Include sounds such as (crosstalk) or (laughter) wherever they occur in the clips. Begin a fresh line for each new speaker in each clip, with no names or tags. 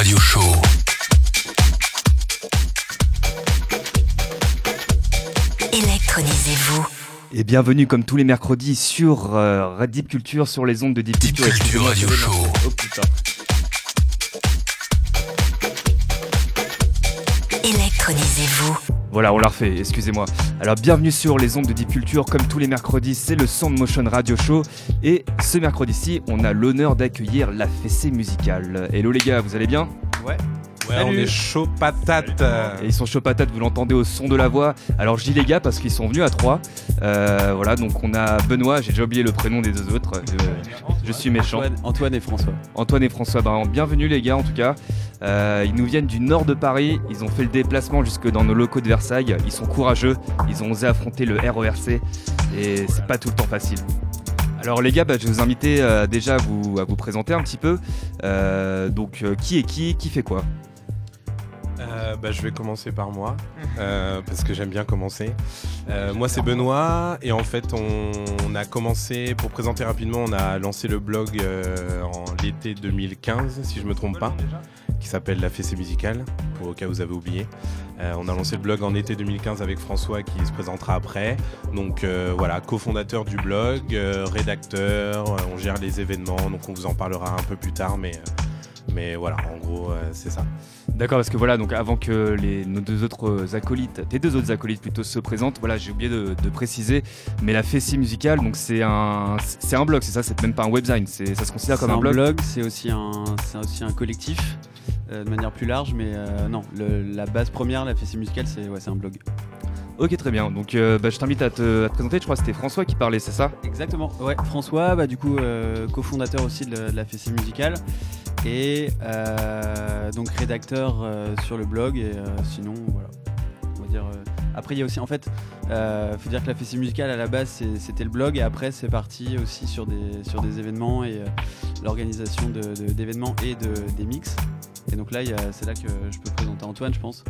Radio Show.
Électronisez-vous.
Et bienvenue comme tous les mercredis sur euh, Deep Culture, sur les ondes de Deep,
Deep
Culture.
Culture Radio Show.
Oh putain.
Électronisez-vous.
Voilà, on l'a refait, excusez-moi. Alors bienvenue sur les ondes de Deep Culture, comme tous les mercredis, c'est le Sound Motion Radio Show. Et ce mercredi-ci, on a l'honneur d'accueillir la fessée musicale. Hello les gars, vous allez bien?
Ouais.
Ouais, on est chaud patate.
Et ils sont chauds patates, vous l'entendez au son de la voix. Alors je dis les gars parce qu'ils sont venus à trois. Euh, voilà, donc on a Benoît, j'ai déjà oublié le prénom des deux autres. Euh, je suis méchant.
Antoine, Antoine et François.
Antoine et François, ben, bienvenue les gars en tout cas. Euh, ils nous viennent du nord de Paris, ils ont fait le déplacement jusque dans nos locaux de Versailles. Ils sont courageux, ils ont osé affronter le RERC et c'est pas tout le temps facile. Alors les gars, bah, je vais vous inviter euh, déjà à vous, à vous présenter un petit peu. Euh, donc euh, qui est qui, qui fait quoi?
Euh, bah, je vais commencer par moi, euh, parce que j'aime bien commencer. Euh, moi, c'est Benoît, et en fait, on, on a commencé, pour présenter rapidement, on a lancé le blog en l'été 2015, si je me trompe pas, qui s'appelle La Fessée Musicale, pour au cas où vous avez oublié. On a lancé le blog en été 2015 avec François, qui se présentera après. Donc voilà, cofondateur du blog, rédacteur, on gère les événements, donc on vous en parlera un peu plus tard, mais, mais voilà, en gros, euh, c'est ça.
D'accord, parce que voilà, donc avant que les, nos deux autres acolytes, tes deux autres acolytes plutôt se présentent, voilà, j'ai oublié de, de préciser, mais la Fessie musicale, donc c'est un, c'est un blog, c'est ça, c'est même pas un webzine, c'est, ça se considère comme un blog.
c'est aussi un, c'est aussi un collectif euh, de manière plus large, mais euh, non, le- la base première, la fessée musicale, c'est ouais, c'est un blog.
Ok, très bien. Donc, euh, bah, je t'invite à te, à te présenter. Je crois que c'était François qui parlait, c'est ça?
Exactement. Ouais, François, bah, du coup, euh, cofondateur aussi de, la- de la fessée musicale et euh, donc rédacteur euh, sur le blog. Et euh, sinon, voilà, on va dire. euh, après, il y a aussi, en fait, euh, faut dire que la fessée musicale à la base c'était le blog et après c'est parti aussi sur des sur des événements et euh, l'organisation de- de- d'événements et de, des mix. Et donc là, c'est là que je peux présenter Antoine, je pense.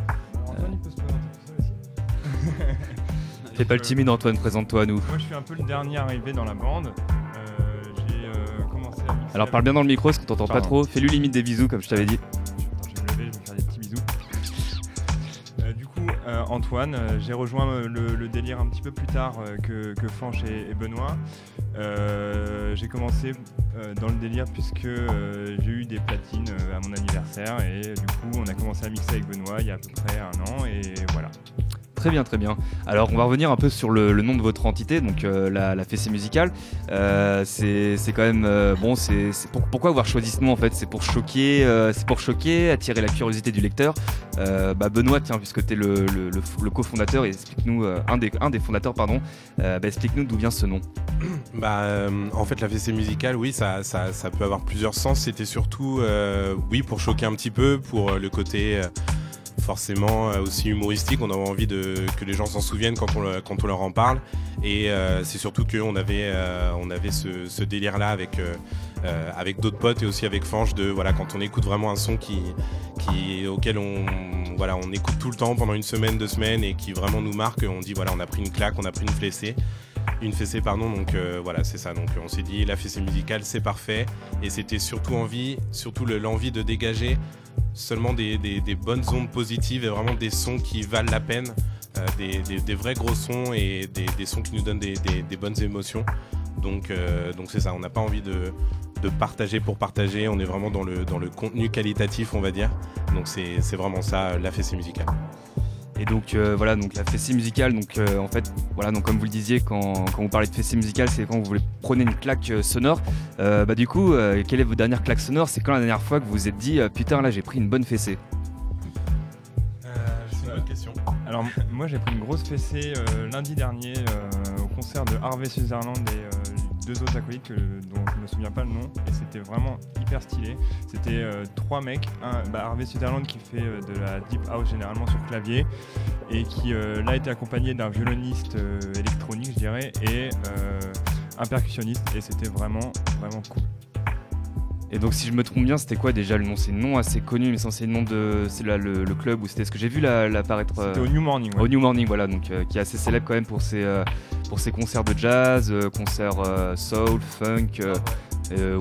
Antoine, il peut se présenter tout seul aussi.
Fais pas le timide, Antoine, présente-toi à nous.
Moi, je suis un peu le dernier arrivé dans la bande.
Alors, parle bien dans le micro, parce qu'on t'entend pas trop. Fais-lui limite des bisous, comme je t'avais dit.
Attends, je vais me lever, je vais me faire des petits bisous. Euh, du coup, euh, Antoine, euh, j'ai rejoint le, le délire un petit peu plus tard que, que et, et Benoît. J'ai commencé dans le délire puisque j'ai eu des platines à mon anniversaire et du coup on a commencé à mixer avec Benoît il y a à peu près un an et voilà.
Très bien, très bien. Alors, on va revenir un peu sur le, nom de votre entité, donc euh, la, fessée musicale. Euh, c'est quand même euh, bon. C'est c'est pour- pourquoi avoir choisi ce nom en fait? C'est pour choquer, pour choquer, attirer la curiosité du lecteur? Bah, Benoît, tiens, puisque tu es le, cofondateur, explique-nous un des fondateurs, pardon. bah, explique-nous d'où vient ce nom. (clears throat)
Bah, en fait, la fessée musicale, oui, ça, peut avoir plusieurs sens. C'était surtout, oui, pour choquer un petit peu, pour le côté forcément euh, aussi humoristique. On avait envie de, que les gens s'en souviennent quand on, quand on leur en parle. Et euh, c'est surtout qu'on avait, euh, on avait ce, ce délire-là avec, euh, euh, avec d'autres potes et aussi avec Fange de, voilà, quand on écoute vraiment un son qui, qui, auquel on, voilà, on écoute tout le temps pendant une semaine, deux semaines et qui vraiment nous marque, on dit, voilà, on a pris une claque, on a pris une fessée une fessée pardon donc euh, voilà c'est ça. Donc on s'est dit la fessée musicale c'est parfait. Et c'était surtout envie surtout le- l'envie de dégager seulement des, bonnes ondes positives et vraiment des sons qui valent la peine euh, des, vrais gros sons et des, sons qui nous donnent des, bonnes émotions. Donc euh, donc c'est ça on n'a pas envie de partager pour partager. On est vraiment dans le dans le contenu qualitatif on va dire. Donc c'est vraiment ça la fessée musicale
Et donc euh, voilà, donc la fessée musicale, donc euh, en fait, voilà, donc comme vous le disiez, quand, quand vous parlez de fessée musicale, c'est quand vous voulez prôner une claque euh, sonore. Euh, bah du coup, euh, quelle est votre dernière claque sonore? C'est quand la dernière fois que vous vous êtes dit, euh, putain là j'ai pris une bonne fessée?
C'est une bonne question.
Alors moi j'ai pris une grosse fessée euh, lundi dernier euh, au concert de Harvey Sutherland et euh, deux autres acolytes dont je me souviens pas le nom et c'était vraiment hyper stylé. C'était euh, trois mecs, un, bah, Harvey Sutherland qui fait euh, de la deep house généralement sur clavier et qui euh, là était accompagné d'un violoniste électronique je dirais et un percussionniste et c'était vraiment vraiment cool.
Et donc si je me trompe bien, c'était quoi déjà le nom? C'est un nom assez connu, mais c'est le nom de c'est là, le, le club où c'était ce que j'ai vu là- l'apparaître. euh,
C'était au New Morning. ouais.
Au New Morning, voilà, donc euh, qui est assez célèbre quand même pour ses, euh, pour ses concerts de jazz, concerts soul, funk,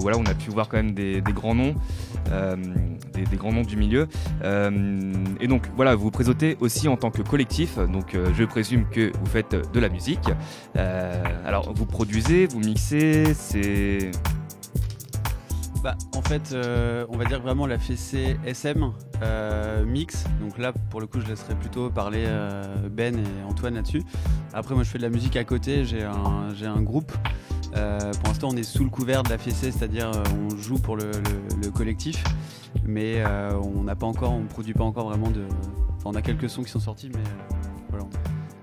voilà, on a pu voir quand même des, des grands noms, des, des grands noms du milieu. Et donc voilà, vous vous présentez aussi en tant que collectif. Donc je présume que vous faites de la musique. Alors vous produisez, vous mixez, c'est
Bah, en fait, euh, on va dire vraiment la fessée SM euh, mix. Donc là, pour le coup, je laisserai plutôt parler euh, Ben et Antoine là-dessus. Après, moi, je fais de la musique à côté. J'ai un, groupe. Pour l'instant, on est sous le couvert de la fessée, c'est-à-dire on joue pour le, le- le collectif, mais on n'a pas encore, on produit pas encore vraiment de. Enfin, on a quelques sons qui sont sortis, mais voilà.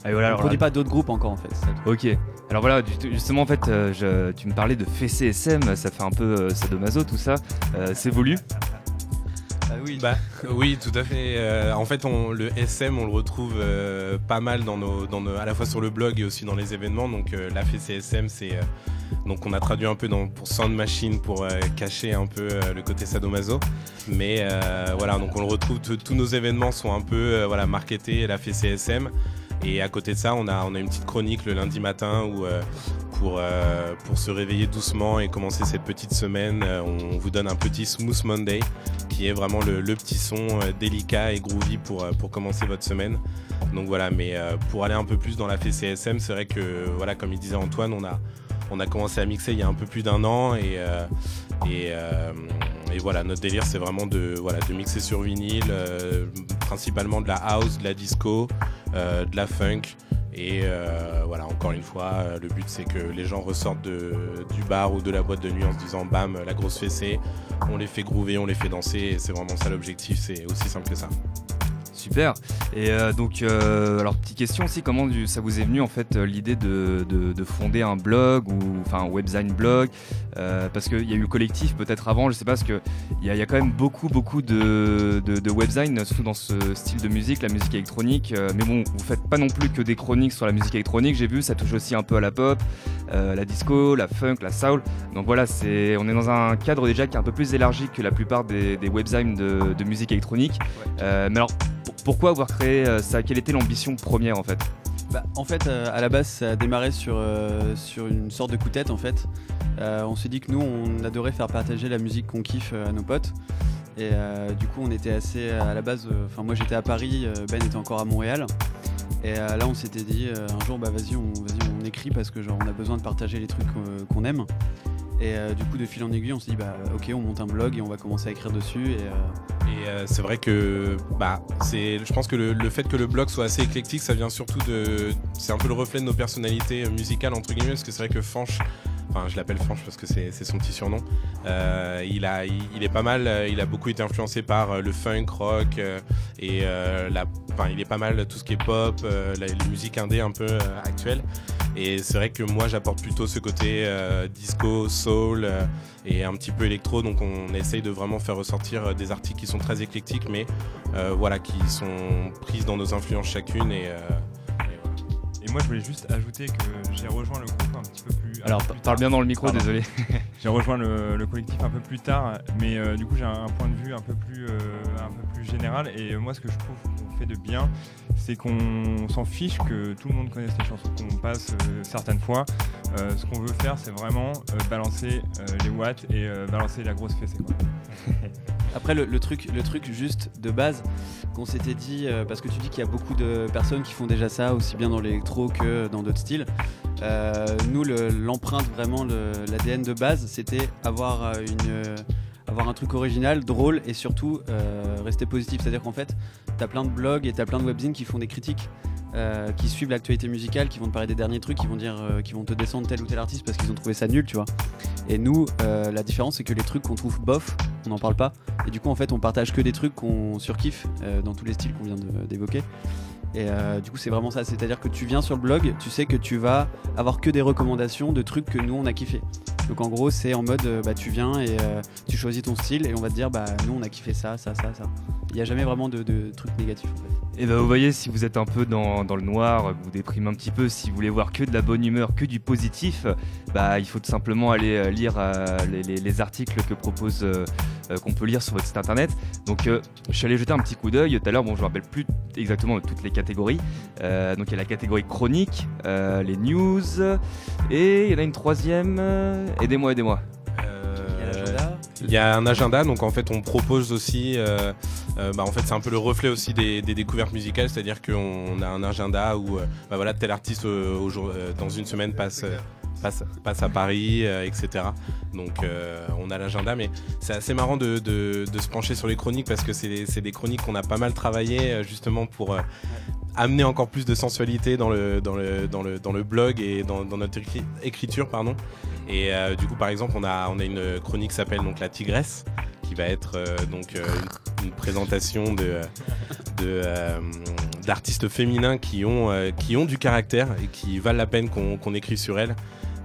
Ah, voilà,
on
alors
produit
là-
pas d'autres groupes encore en fait.
Ok. Alors voilà, justement en fait, euh, je- tu me parlais de fessée SM, ça fait un peu euh, sadomaso tout ça. Euh, c'est voulu.
Ah oui.
Bah, (laughs) oui, tout à fait. Euh, en fait, on, le SM, on le retrouve euh, pas mal dans nos, dans nos- à la fois sur le blog et aussi dans les événements. Donc, euh, la FCSM, c'est euh, donc on a traduit un peu dans, pour Sound Machine pour euh, cacher un peu euh, le côté sadomaso. Mais euh, voilà, donc on le retrouve. Tous nos événements sont un peu euh, voilà marketés la FCSM. Et à côté de ça, on a, on a une petite chronique le lundi matin où, euh, pour, euh, pour se réveiller doucement et commencer cette petite semaine, euh, on vous donne un petit Smooth Monday qui est vraiment le, le petit son délicat et groovy pour, pour commencer votre semaine. Donc voilà, mais pour aller un peu plus dans la FCSM, c'est vrai que, voilà, comme il disait Antoine, on a, on a commencé à mixer il y a un peu plus d'un an et, et, et voilà, notre délire c'est vraiment de, voilà, de mixer sur vinyle, euh, principalement de la house, de la disco, euh, de la funk. Et euh, voilà, encore une fois, le but c'est que les gens ressortent du bar ou de la boîte de nuit en se disant bam, la grosse fessée, on les fait groover, on les fait danser, c'est vraiment ça l'objectif, c'est aussi simple que ça.
Super. Et donc, alors petite question aussi, comment ça vous est venu en fait l'idée de, de- de fonder un blog ou enfin un webzine blog? Euh, Parce qu'il y a eu le collectif peut-être avant, je sais pas, parce que il y, a- y a quand même beaucoup beaucoup de, de, de webzines, surtout dans ce style de musique, la musique électronique. Euh, mais bon, vous faites pas non plus que des chroniques sur la musique électronique. J'ai vu, ça touche aussi un peu à la pop, euh, la disco, la funk, la soul. Donc voilà, c'est on est dans un cadre déjà qui est un peu plus élargi que la plupart des, des webzines de, de musique électronique. Mais alors, pour- pourquoi avoir créé ça? Quelle était l'ambition première en fait?
Bah, en fait, euh, à la base, ça a démarré sur, euh, une sorte de coup de tête en fait. Euh, on s'est dit que nous, on adorait faire partager la musique qu'on kiffe à nos potes. Et du coup, on était assez à la base. Enfin, moi, j'étais à Paris, Ben était encore à Montréal. Et là, on s'était dit un jour, bah vas-y, on, on écrit parce que genre, on a besoin de partager les trucs qu'on aime. Et euh, du coup, de fil en aiguille, on s'est dit, bah ok, on monte un blog et on va commencer à écrire dessus. Et, euh,
euh, c'est vrai que bah, c'est, je pense que le, fait que le blog soit assez éclectique, ça vient surtout de. C'est un peu le reflet de nos personnalités musicales, entre guillemets, parce que c'est vrai que Fanch, enfin je l'appelle Fanch parce que c'est, son petit surnom, euh, il, a, il, est pas mal, euh, il a beaucoup été influencé par euh, le funk, rock, et la, enfin, il est pas mal tout ce qui est pop, la, les musiques indé un peu actuelles. Et c'est vrai que moi j'apporte plutôt ce côté disco, soul et un petit peu électro. Donc on essaye de vraiment faire ressortir des articles qui sont très éclectiques, mais voilà, qui sont prises dans nos influences chacune. Et, et
moi, je voulais juste ajouter que j'ai rejoint le groupe un petit peu plus.
Alors,
plus
parle bien dans le micro,
Pardon.
désolé. (laughs)
J'ai rejoint le, le collectif un peu plus tard, mais euh, du coup j'ai un, un point de vue un peu plus, euh, un peu plus général. Et euh, moi, ce que je trouve qu'on fait de bien, c'est qu'on s'en fiche que tout le monde connaisse les chansons qu'on passe euh, certaines fois. Ce qu'on veut faire, c'est vraiment balancer les watts et balancer la grosse fessée. Quoi. (laughs)
Après, le, le truc, le truc juste de base qu'on s'était dit, parce que tu dis qu'il y a beaucoup de personnes qui font déjà ça, aussi bien dans l'électro que dans d'autres styles. Euh, nous, le- l'empreinte, vraiment, l'ADN de base, c'était avoir, euh, une, euh, avoir un truc original, drôle et surtout rester positif. C'est-à-dire qu'en fait, tu as plein de blogs et tu as plein de webzines qui font des critiques. qui suivent l'actualité musicale, qui vont te parler des derniers trucs, qui vont dire, qui vont te descendre tel ou tel artiste parce qu'ils ont trouvé ça nul, tu vois. Et nous, la différence, c'est que les trucs qu'on trouve bof, on n'en parle pas. Et du coup, en fait, on partage que des trucs qu'on surkiffe dans tous les styles qu'on vient d'évoquer. Et euh, du coup, c'est vraiment ça. C'est-à-dire que tu viens sur le blog, tu sais que tu vas avoir que des recommandations de trucs que nous, on a kiffé. Donc en gros, c'est en mode, euh, bah, tu viens et euh, tu choisis ton style et on va te dire, bah, nous, on a kiffé ça, ça, ça, ça. Il n'y a jamais vraiment de, trucs négatifs. En fait.
Et ben vous voyez, si vous êtes un peu dans, le noir, vous déprimez un petit peu, si vous voulez voir que de la bonne humeur, que du positif, bah il faut tout simplement aller euh, lire les, les- les articles que propose, qu'on peut lire sur votre site internet. Donc je suis allé jeter un petit coup d'œil tout à l'heure. Bon, je me rappelle plus exactement de toutes les catégories. Donc il y a la catégorie chronique, les news, et il y en a une troisième. Aidez-moi, aidez-moi.
Euh, Il y a un agenda, donc en fait on propose aussi, euh, euh, bah, en fait c'est un peu le reflet aussi des, découvertes musicales, c'est-à-dire qu'on a un agenda où bah, voilà tel artiste dans une semaine passe. Passe, à Paris, euh, etc. Donc euh, on a l'agenda, mais c'est assez marrant de, se pencher sur les chroniques parce que c'est des- chroniques qu'on a pas mal travaillé euh, justement pour amener encore plus de sensualité dans le, blog et dans, notre écri- écriture. Pardon. Et du coup, par exemple, on a, une chronique qui s'appelle La Tigresse, qui va être donc une, présentation d'artistes féminins qui ont, du caractère et qui valent la peine qu'on écrit sur elles.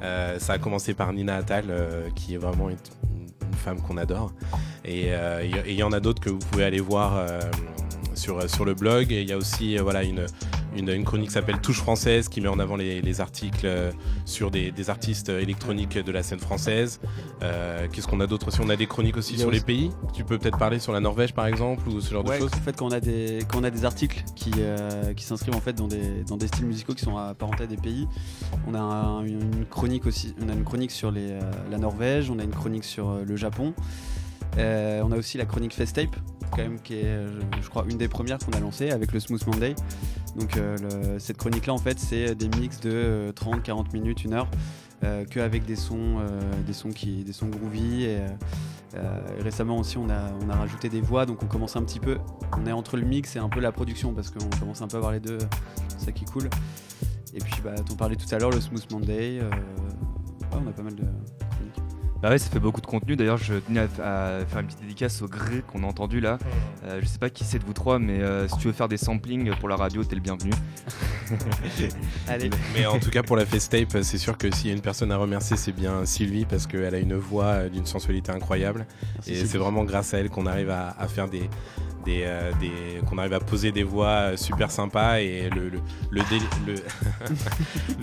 Euh, ça a commencé par Nina Attal, euh, qui est vraiment une, femme qu'on adore. Et euh, il y- et il y, en a d'autres que vous pouvez aller voir sur, le blog. Et il y a aussi voilà, une, une, une chronique qui s'appelle Touche française, qui met en avant les, les articles euh, sur des, des artistes électroniques de la scène française. Euh, Qu'est-ce qu'on a d'autre aussi? On a des chroniques aussi sur les pays. Tu peux peut-être parler sur la Norvège, par exemple, ou ce genre
Ouais,
de choses?
en fait, quand on a des, quand on a des articles qui, euh, qui s'inscrivent en fait dans des, dans des styles musicaux qui sont apparentés à des pays, on a un- une chronique aussi, on a une chronique sur les, euh, la Norvège, on a une chronique sur le Japon, on a aussi la chronique Festape, quand même qui est, euh, je, crois, une des premières qu'on a lancées avec le Smooth Monday. Donc euh, cette chronique-là, en fait, c'est des mix de 30-40 minutes, une heure, euh, que avec des sons, euh, des sons des sons groovy. Et, euh, euh, récemment aussi, on a, on a rajouté des voix, donc on commence un petit peu. On est entre le mix et un peu la production parce qu'on commence un peu à avoir les deux. C'est ça qui est cool. Et puis, bah, t'en parlais tout à l'heure, le Smooth Monday. euh, on a pas mal de.
Bah ouais, ça fait beaucoup de contenu. D'ailleurs, je tenais à, à faire une petite dédicace au gré qu'on a entendu là. Euh, je sais pas qui c'est de vous trois, mais euh, si tu veux faire des samplings pour la radio, t'es le bienvenu. (laughs)
Allez,
Mais en tout cas, pour la Festape, c'est sûr que s'il y a une personne à remercier, c'est bien Sylvie, parce qu'elle a une voix euh, d'une sensualité incroyable.
merci,
Et c'est vraiment grâce à elle qu'on arrive à, à faire des, des, euh, des- qu'on arrive à poser des voix euh, super sympas et le le le, déli- le,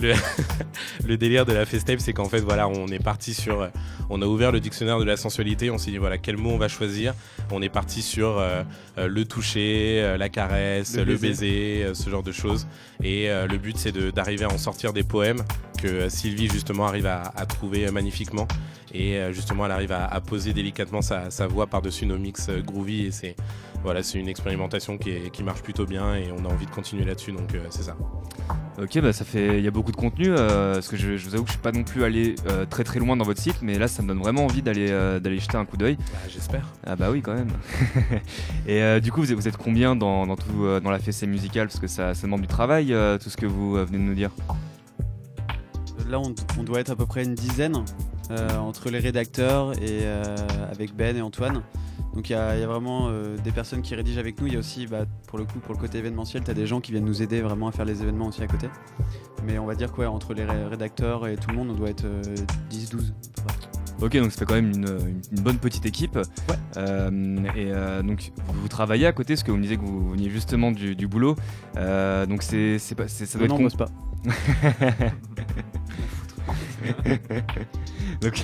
(laughs) le, (laughs) le délire de la festape c'est qu'en fait voilà on est parti sur euh, on a ouvert le dictionnaire de la sensualité on s'est dit voilà quel mot on va choisir. On est parti sur euh, le toucher la caresse
Le baiser.
baiser, ce genre de choses. Et euh, le but c'est d'arriver à en sortir des poèmes que Sylvie justement arrive à, à trouver magnifiquement. Et justement elle arrive à, à poser délicatement sa, sa voix par-dessus nos mix groovy et c'est voilà c'est une expérimentation qui, est- qui marche plutôt bien et on a envie de continuer là-dessus donc euh, c'est ça.
Ok, bah ça fait, il y a beaucoup de contenu. euh, parce que je, je vous avoue que je suis pas non plus allé euh, très très loin dans votre site, mais là ça me donne vraiment envie d'aller euh, d'aller jeter un coup d'œil.
J'espère.
Ah bah oui quand même. (laughs) Et euh, du coup vous êtes, vous êtes combien dans, dans tout dans la fessée musicale? Parce que ça, ça demande du travail euh, tout ce que vous euh, venez de nous dire.
Là, on, on doit être à peu près une dizaine euh, entre les rédacteurs et euh, avec Ben et Antoine. Donc il y, a il y a vraiment euh, des personnes qui rédigent avec nous. Il y a aussi, bah, pour le coup, pour le côté événementiel, tu as des gens qui viennent nous aider vraiment à faire les événements aussi à côté. Mais on va dire quoi, entre les ré- rédacteurs et tout le monde, on doit être euh, 10-12. à peu près.
Ok, donc ça fait quand même une, bonne petite équipe. Euh, et euh, donc vous, travaillez à côté, parce que vous me disiez que vous veniez justement du, du boulot. Euh, donc c'est, pas, ça doit
non,
être
on bosse pas. (laughs) (laughs)
Donc,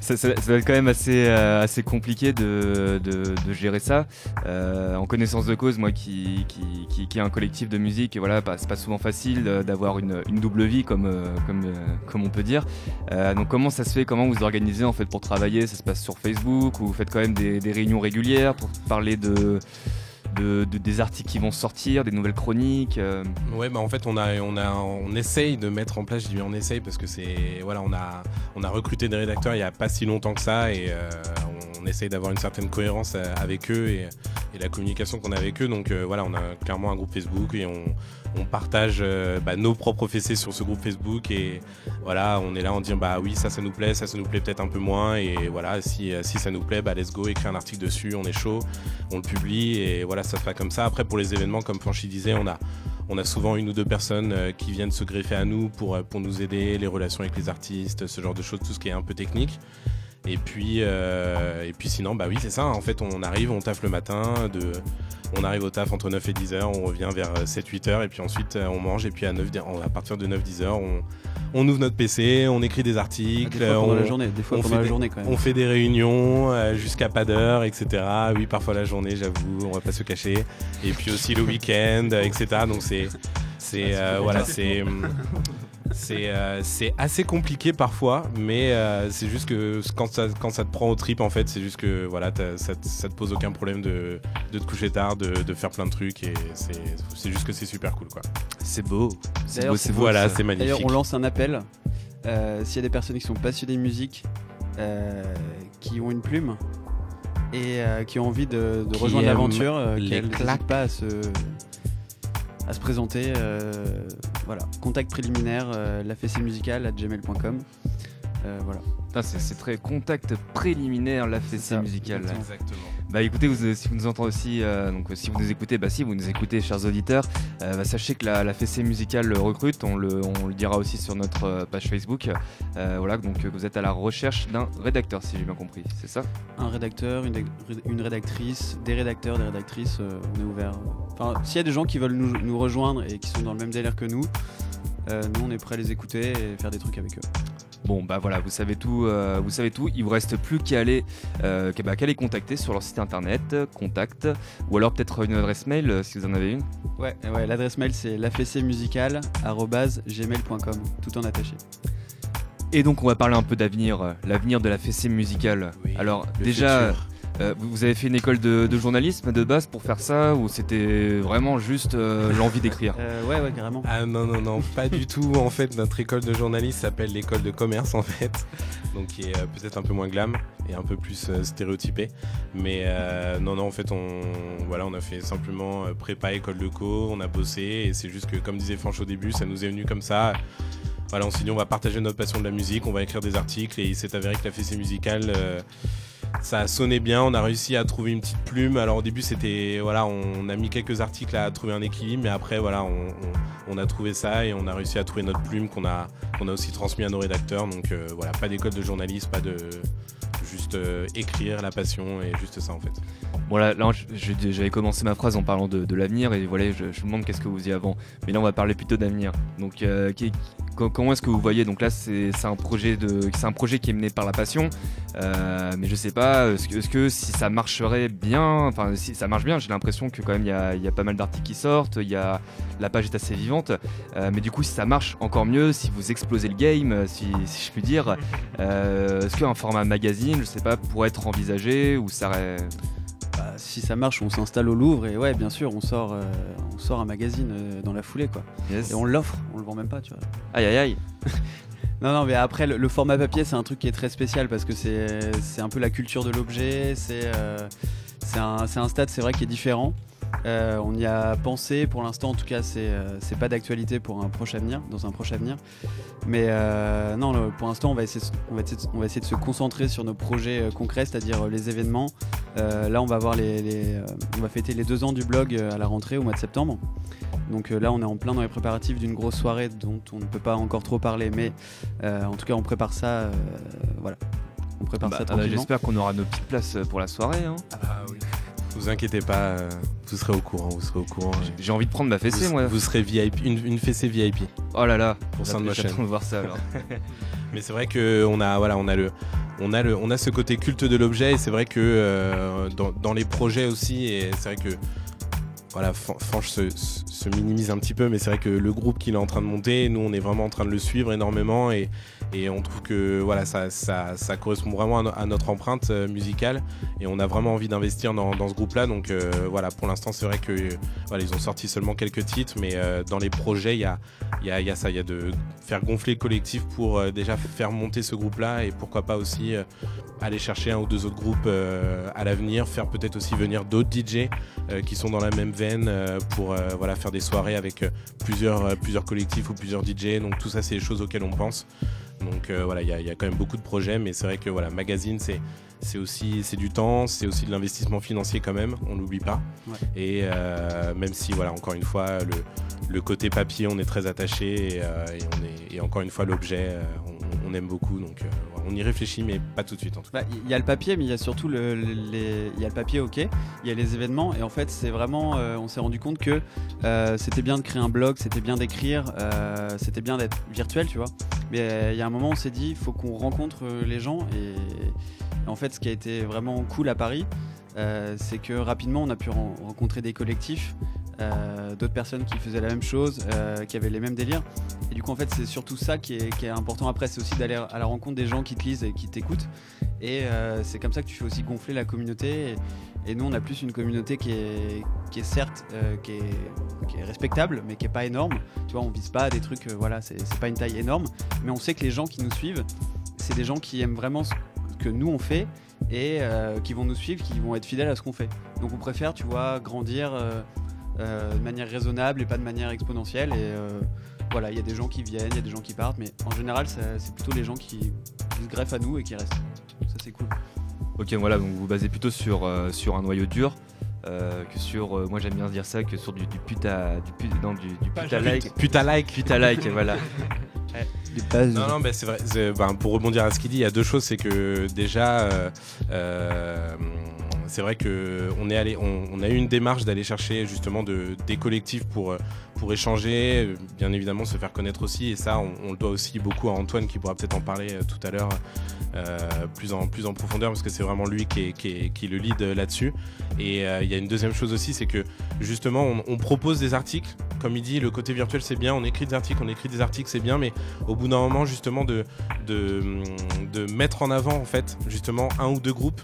ça, va être quand même assez, euh, assez compliqué de, de- gérer ça. Euh, en connaissance de cause, moi qui, qui, qui, ai un collectif de musique, voilà, bah, c'est pas souvent facile euh, d'avoir une, une double vie, comme, comme, comme on peut dire. Donc, comment ça se fait? Comment vous vous organisez en fait pour travailler? Ça se passe sur Facebook ou vous faites quand même des, des réunions régulières pour parler de, de, de- des articles qui vont sortir, des nouvelles chroniques euh,
Ouais, bah en fait, on a, on a, on essaye de mettre en place. Je dis on essaye parce que c'est, voilà, on a, on a recruté des rédacteurs il y a pas si longtemps que ça et euh, on essaye d'avoir une certaine cohérence euh, avec eux et, la communication qu'on a avec eux. Donc voilà, on a clairement un groupe Facebook et on, on partage euh, bah, nos propres fessées sur ce groupe Facebook et voilà, on est là en disant bah oui, ça, ça nous plaît, ça, ça nous plaît peut-être un peu moins et voilà, si, euh, si ça nous plaît, bah let's go, écrire un article dessus, on est chaud, on le publie et voilà, ça se passe comme ça. Après, pour les événements, comme Franchi disait, on a souvent une ou deux personnes euh, qui viennent se greffer à nous pour, pour nous aider, les relations avec les artistes, ce genre de choses, tout ce qui est un peu technique. Et puis, euh, et puis sinon, bah oui, c'est ça. En fait, on arrive, on taffe le matin, de, on arrive au taf entre 9 et 10 heures, on revient vers 7-8 heures, et puis ensuite euh, on mange, et puis à, 9, à partir de 9-10 heures, on, on ouvre notre PC, on écrit des articles,
Des fois pendant
on,
la journée, des fois
on
pendant
fait
la
des-
journée quand même.
on fait des réunions euh, jusqu'à pas d'heure, etc. Oui, parfois la journée, j'avoue, on va pas se cacher. Et puis aussi le week-end, euh, etc. Donc c'est, c'est, euh, voilà, c'est, (laughs) C'est euh, c'est assez compliqué parfois, mais euh, c'est juste que quand ça, quand ça te prend au trip, en fait, c'est juste que voilà, ça, te- ça te pose aucun problème de, de te coucher tard, de, de faire plein de trucs, et c'est c'est juste que c'est super cool, quoi.
C'est beau. C'est beau, c'est beau.
Voilà, c'est magnifique.
D'ailleurs, on lance un appel. Euh, S'il y a des personnes qui sont passionnées de musique, euh, qui ont une plume et euh, qui ont envie de, rejoindre l'aventure, euh,
les
qu'elles n'hésitent pas à se, à se présenter. euh, voilà, contact préliminaire, euh, la fessée musicale à gmail.com. Euh, voilà.
C'est très contact préliminaire, la fessée
ça,
musicale.
Exactement.
Bah écoutez, vous, si vous nous entendez aussi, euh, donc euh, si vous nous écoutez, bah si vous nous écoutez, chers auditeurs, euh, bah, sachez que la, la fessée musicale recrute, on le, on le dira aussi sur notre page Facebook. Euh, voilà, donc vous êtes à la recherche d'un rédacteur, si j'ai bien compris, c'est ça?
Un rédacteur, une, une rédactrice, des rédacteurs, des rédactrices, euh, on est ouvert. Enfin, s'il y a des gens qui veulent nous, nous rejoindre et qui sont dans le même délire que nous, euh, nous on est prêt à les écouter et faire des trucs avec eux.
Bon bah voilà, vous savez tout, euh, vous savez tout. Il vous reste plus qu'à aller, euh, qu'à bah, qu'à les contacter sur leur site internet, contact, ou alors peut-être une adresse mail euh, si vous en avez une.
Ouais, ouais l'adresse mail c'est lafessée-musicale@gmail.com, tout en attaché.
Et donc on va parler un peu d'avenir, euh, l'avenir de la fessée musicale.
Oui,
alors déjà,
futur.
Euh, vous avez fait une école de, de journalisme de base pour faire ça, ou c'était vraiment juste euh, l'envie d'écrire
Euh, ouais, ouais, carrément.
Ah non, non, non, pas du (laughs) tout. En fait, notre école de journalisme s'appelle l'école de commerce, en fait. Donc, qui est euh, peut-être un peu moins glam et un peu plus euh, stéréotypé. Mais euh, non, non, en fait, on, voilà, on a fait simplement prépa, école de co, on a bossé. Et c'est juste que, comme disait Franche au début, ça nous est venu comme ça. Voilà, on s'est dit, on va partager notre passion de la musique, on va écrire des articles. Et il s'est avéré que la fessée musicale. Ça a sonné bien, on a réussi à trouver une petite plume. Alors au début c'était voilà, on a mis quelques articles à trouver un équilibre, mais après voilà, on, a trouvé ça et on a réussi à trouver notre plume qu'on a aussi transmis à nos rédacteurs. Donc euh, voilà, pas d'école de journalisme, pas de juste euh, écrire la passion et juste ça en fait.
Voilà, là j'avais commencé ma phrase en parlant de, l'avenir et voilà, je, vous demande qu'est-ce que vous disiez avant. Mais là on va parler plutôt d'avenir. Donc euh, comment est-ce que vous voyez? Donc là c'est un projet un projet qui est mené par la passion. Euh, mais je sais pas, est-ce que, si ça marcherait bien, enfin si ça marche bien, j'ai l'impression que quand même il y a, pas mal d'articles qui sortent, y a la page est assez vivante. Mais du coup si ça marche encore mieux, si vous explosez le game, si, si je puis dire, est-ce qu'un format magazine, je sais pas, pourrait être envisagé ou ça.
Bah, si ça marche, on s'installe au Louvre et ouais, bien sûr, on sort, euh, on sort un magazine euh, dans la foulée quoi.
Yes.
Et on l'offre, on le vend même pas, tu vois.
Aïe aïe aïe. (laughs)
Non, non, mais après, le, le format papier, c'est un truc qui est très spécial parce que c'est un peu la culture de l'objet, c'est euh, c'est un, c'est un stade, c'est vrai, qui est différent. Euh, on y a pensé, pour l'instant, en tout cas, c'est euh, c'est pas d'actualité pour un proche avenir, dans un proche avenir. Mais euh, non, le- pour l'instant, on, va essayer de- on, va essayer de- on va essayer de se concentrer sur nos projets euh, concrets, c'est-à-dire euh, les événements. Euh, là, on va, voir les, les, euh, on va fêter les deux ans du blog euh, à la rentrée au mois de septembre. Donc euh, là, on est en plein dans les préparatifs d'une grosse soirée dont on ne peut pas encore trop parler, mais euh, en tout cas, on prépare ça. euh, voilà. On prépare
Bah,
ça.
J'espère qu'on aura nos petites places pour la soirée. hein.
Ah oui. Vous inquiétez pas, euh, vous serez au courant, vous serez au courant.
J'ai- J'ai envie de prendre ma fessée,
vous,
moi.
vous serez VIP, une, une fessée VIP.
Oh là là,
Pour
j'attends de voir ça alors. (laughs) (laughs)
Mais c'est vrai que on a voilà, on a le on a le on a ce côté culte de l'objet et c'est vrai que euh, dans, dans les projets aussi et c'est vrai que voilà, Fan- Fanche se, se- se minimise un petit peu, mais c'est vrai que le groupe qu'il est en train de monter, nous on est vraiment en train de le suivre énormément et, et on trouve que voilà, ça, ça, correspond vraiment à, no- à notre empreinte euh, musicale et on a vraiment envie d'investir dans, ce groupe-là. Donc euh, voilà, pour l'instant c'est vrai que ils ont sorti seulement quelques titres, mais euh, dans les projets il y a, y, a, y a ça, il y a de faire gonfler le collectif pour déjà faire monter ce groupe-là et pourquoi pas aussi aller chercher un ou deux autres groupes à l'avenir, faire peut-être aussi venir d'autres DJ qui sont dans la même veine pour voilà, faire des soirées avec plusieurs, plusieurs collectifs ou plusieurs DJ. Donc tout ça, c'est des choses auxquelles on pense. Donc euh, voilà, il y, a- il y a quand même beaucoup de projets, mais c'est vrai que voilà, magazine, c'est c'est aussi c'est du temps, c'est aussi de l'investissement financier quand même, on l'oublie pas.
Ouais.
Et euh, même si voilà, encore une fois, le, le côté papier, on est très attaché et, euh, et on est et encore une fois l'objet, on, on aime beaucoup. Donc euh, on y réfléchit, mais pas tout de suite cas.
Bah, Il y a le papier, mais il y a surtout le, les, il y a le papier, ok. Il y a les événements, et en fait, c'est vraiment, euh, on s'est rendu compte que euh, c'était bien de créer un blog, c'était bien d'écrire, euh, c'était bien d'être virtuel, tu vois. Mais il y a un moment, on s'est dit, il faut qu'on rencontre les gens, et, en fait, ce qui a été vraiment cool à Paris, c'est que rapidement, on a pu ren- rencontrer des collectifs. Euh, d'autres personnes qui faisaient la même chose, euh, qui avaient les mêmes délires. Et du coup, en fait, c'est surtout ça qui est, important après, c'est aussi d'aller à la rencontre des gens qui te lisent et qui t'écoutent. Et euh, c'est comme ça que tu fais aussi gonfler la communauté. Et, nous, on a plus une communauté qui est, certes qui, est, qui est respectable, mais qui est pas énorme. Tu vois, on vise pas des trucs, voilà, c'est pas une taille énorme. Mais on sait que les gens qui nous suivent, c'est des gens qui aiment vraiment ce que nous on fait et qui vont nous suivre, qui vont être fidèles à ce qu'on fait. Donc on préfère, tu vois, grandir de manière raisonnable et pas de manière exponentielle. Et euh, voilà, il y a des gens qui viennent, il y a des gens qui partent, mais en général, c'est plutôt les gens qui, qui se greffent à nous et qui restent. Ça, c'est cool.
Ok, voilà, donc vous vous basez plutôt sur, euh, sur un noyau dur. euh, que sur, euh, moi j'aime bien dire ça, que sur du, du puta, du, pu- non, du, puta like,
Putain like.
puta like, voilà. (laughs)
Non, non, bah, c'est vrai. ben, pour rebondir à ce qu'il dit, il y a deux choses. C'est que déjà, euh, euh, c'est vrai que on a eu une démarche d'aller chercher justement de, des collectifs pour euh, pour échanger, bien évidemment se faire connaître aussi. Et ça, on, le doit aussi beaucoup à Antoine qui pourra peut-être en parler euh, tout à l'heure euh, plus en plus en profondeur parce que c'est vraiment lui qui est, qui le lead euh, là-dessus. Et il y a une deuxième chose aussi, c'est que justement, on, propose des articles. Comme il dit, le côté virtuel c'est bien. On écrit des articles, on écrit des articles, c'est bien, mais au bout d'un moment justement de, de, de mettre en avant en fait justement un ou deux groupes.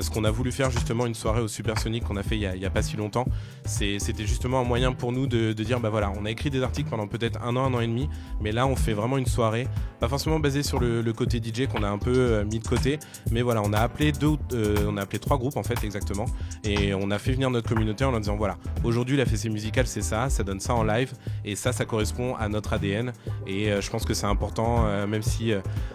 Ce qu'on a voulu faire justement une soirée au Supersonic qu'on a fait il y a, pas si longtemps, c'était justement un moyen pour nous de, de dire bah voilà, on a écrit des articles pendant peut-être un an, un an et demi, mais là on fait vraiment une soirée, pas forcément basée sur le, côté DJ qu'on a un peu euh, mis de côté, mais voilà, on a appelé deux, euh, on a appelé trois groupes en fait exactement, et on a fait venir notre communauté en leur disant voilà, aujourd'hui la fessée musicale c'est ça, ça donne ça en live, et ça ça correspond à notre ADN, et euh, je pense que c'est important, même si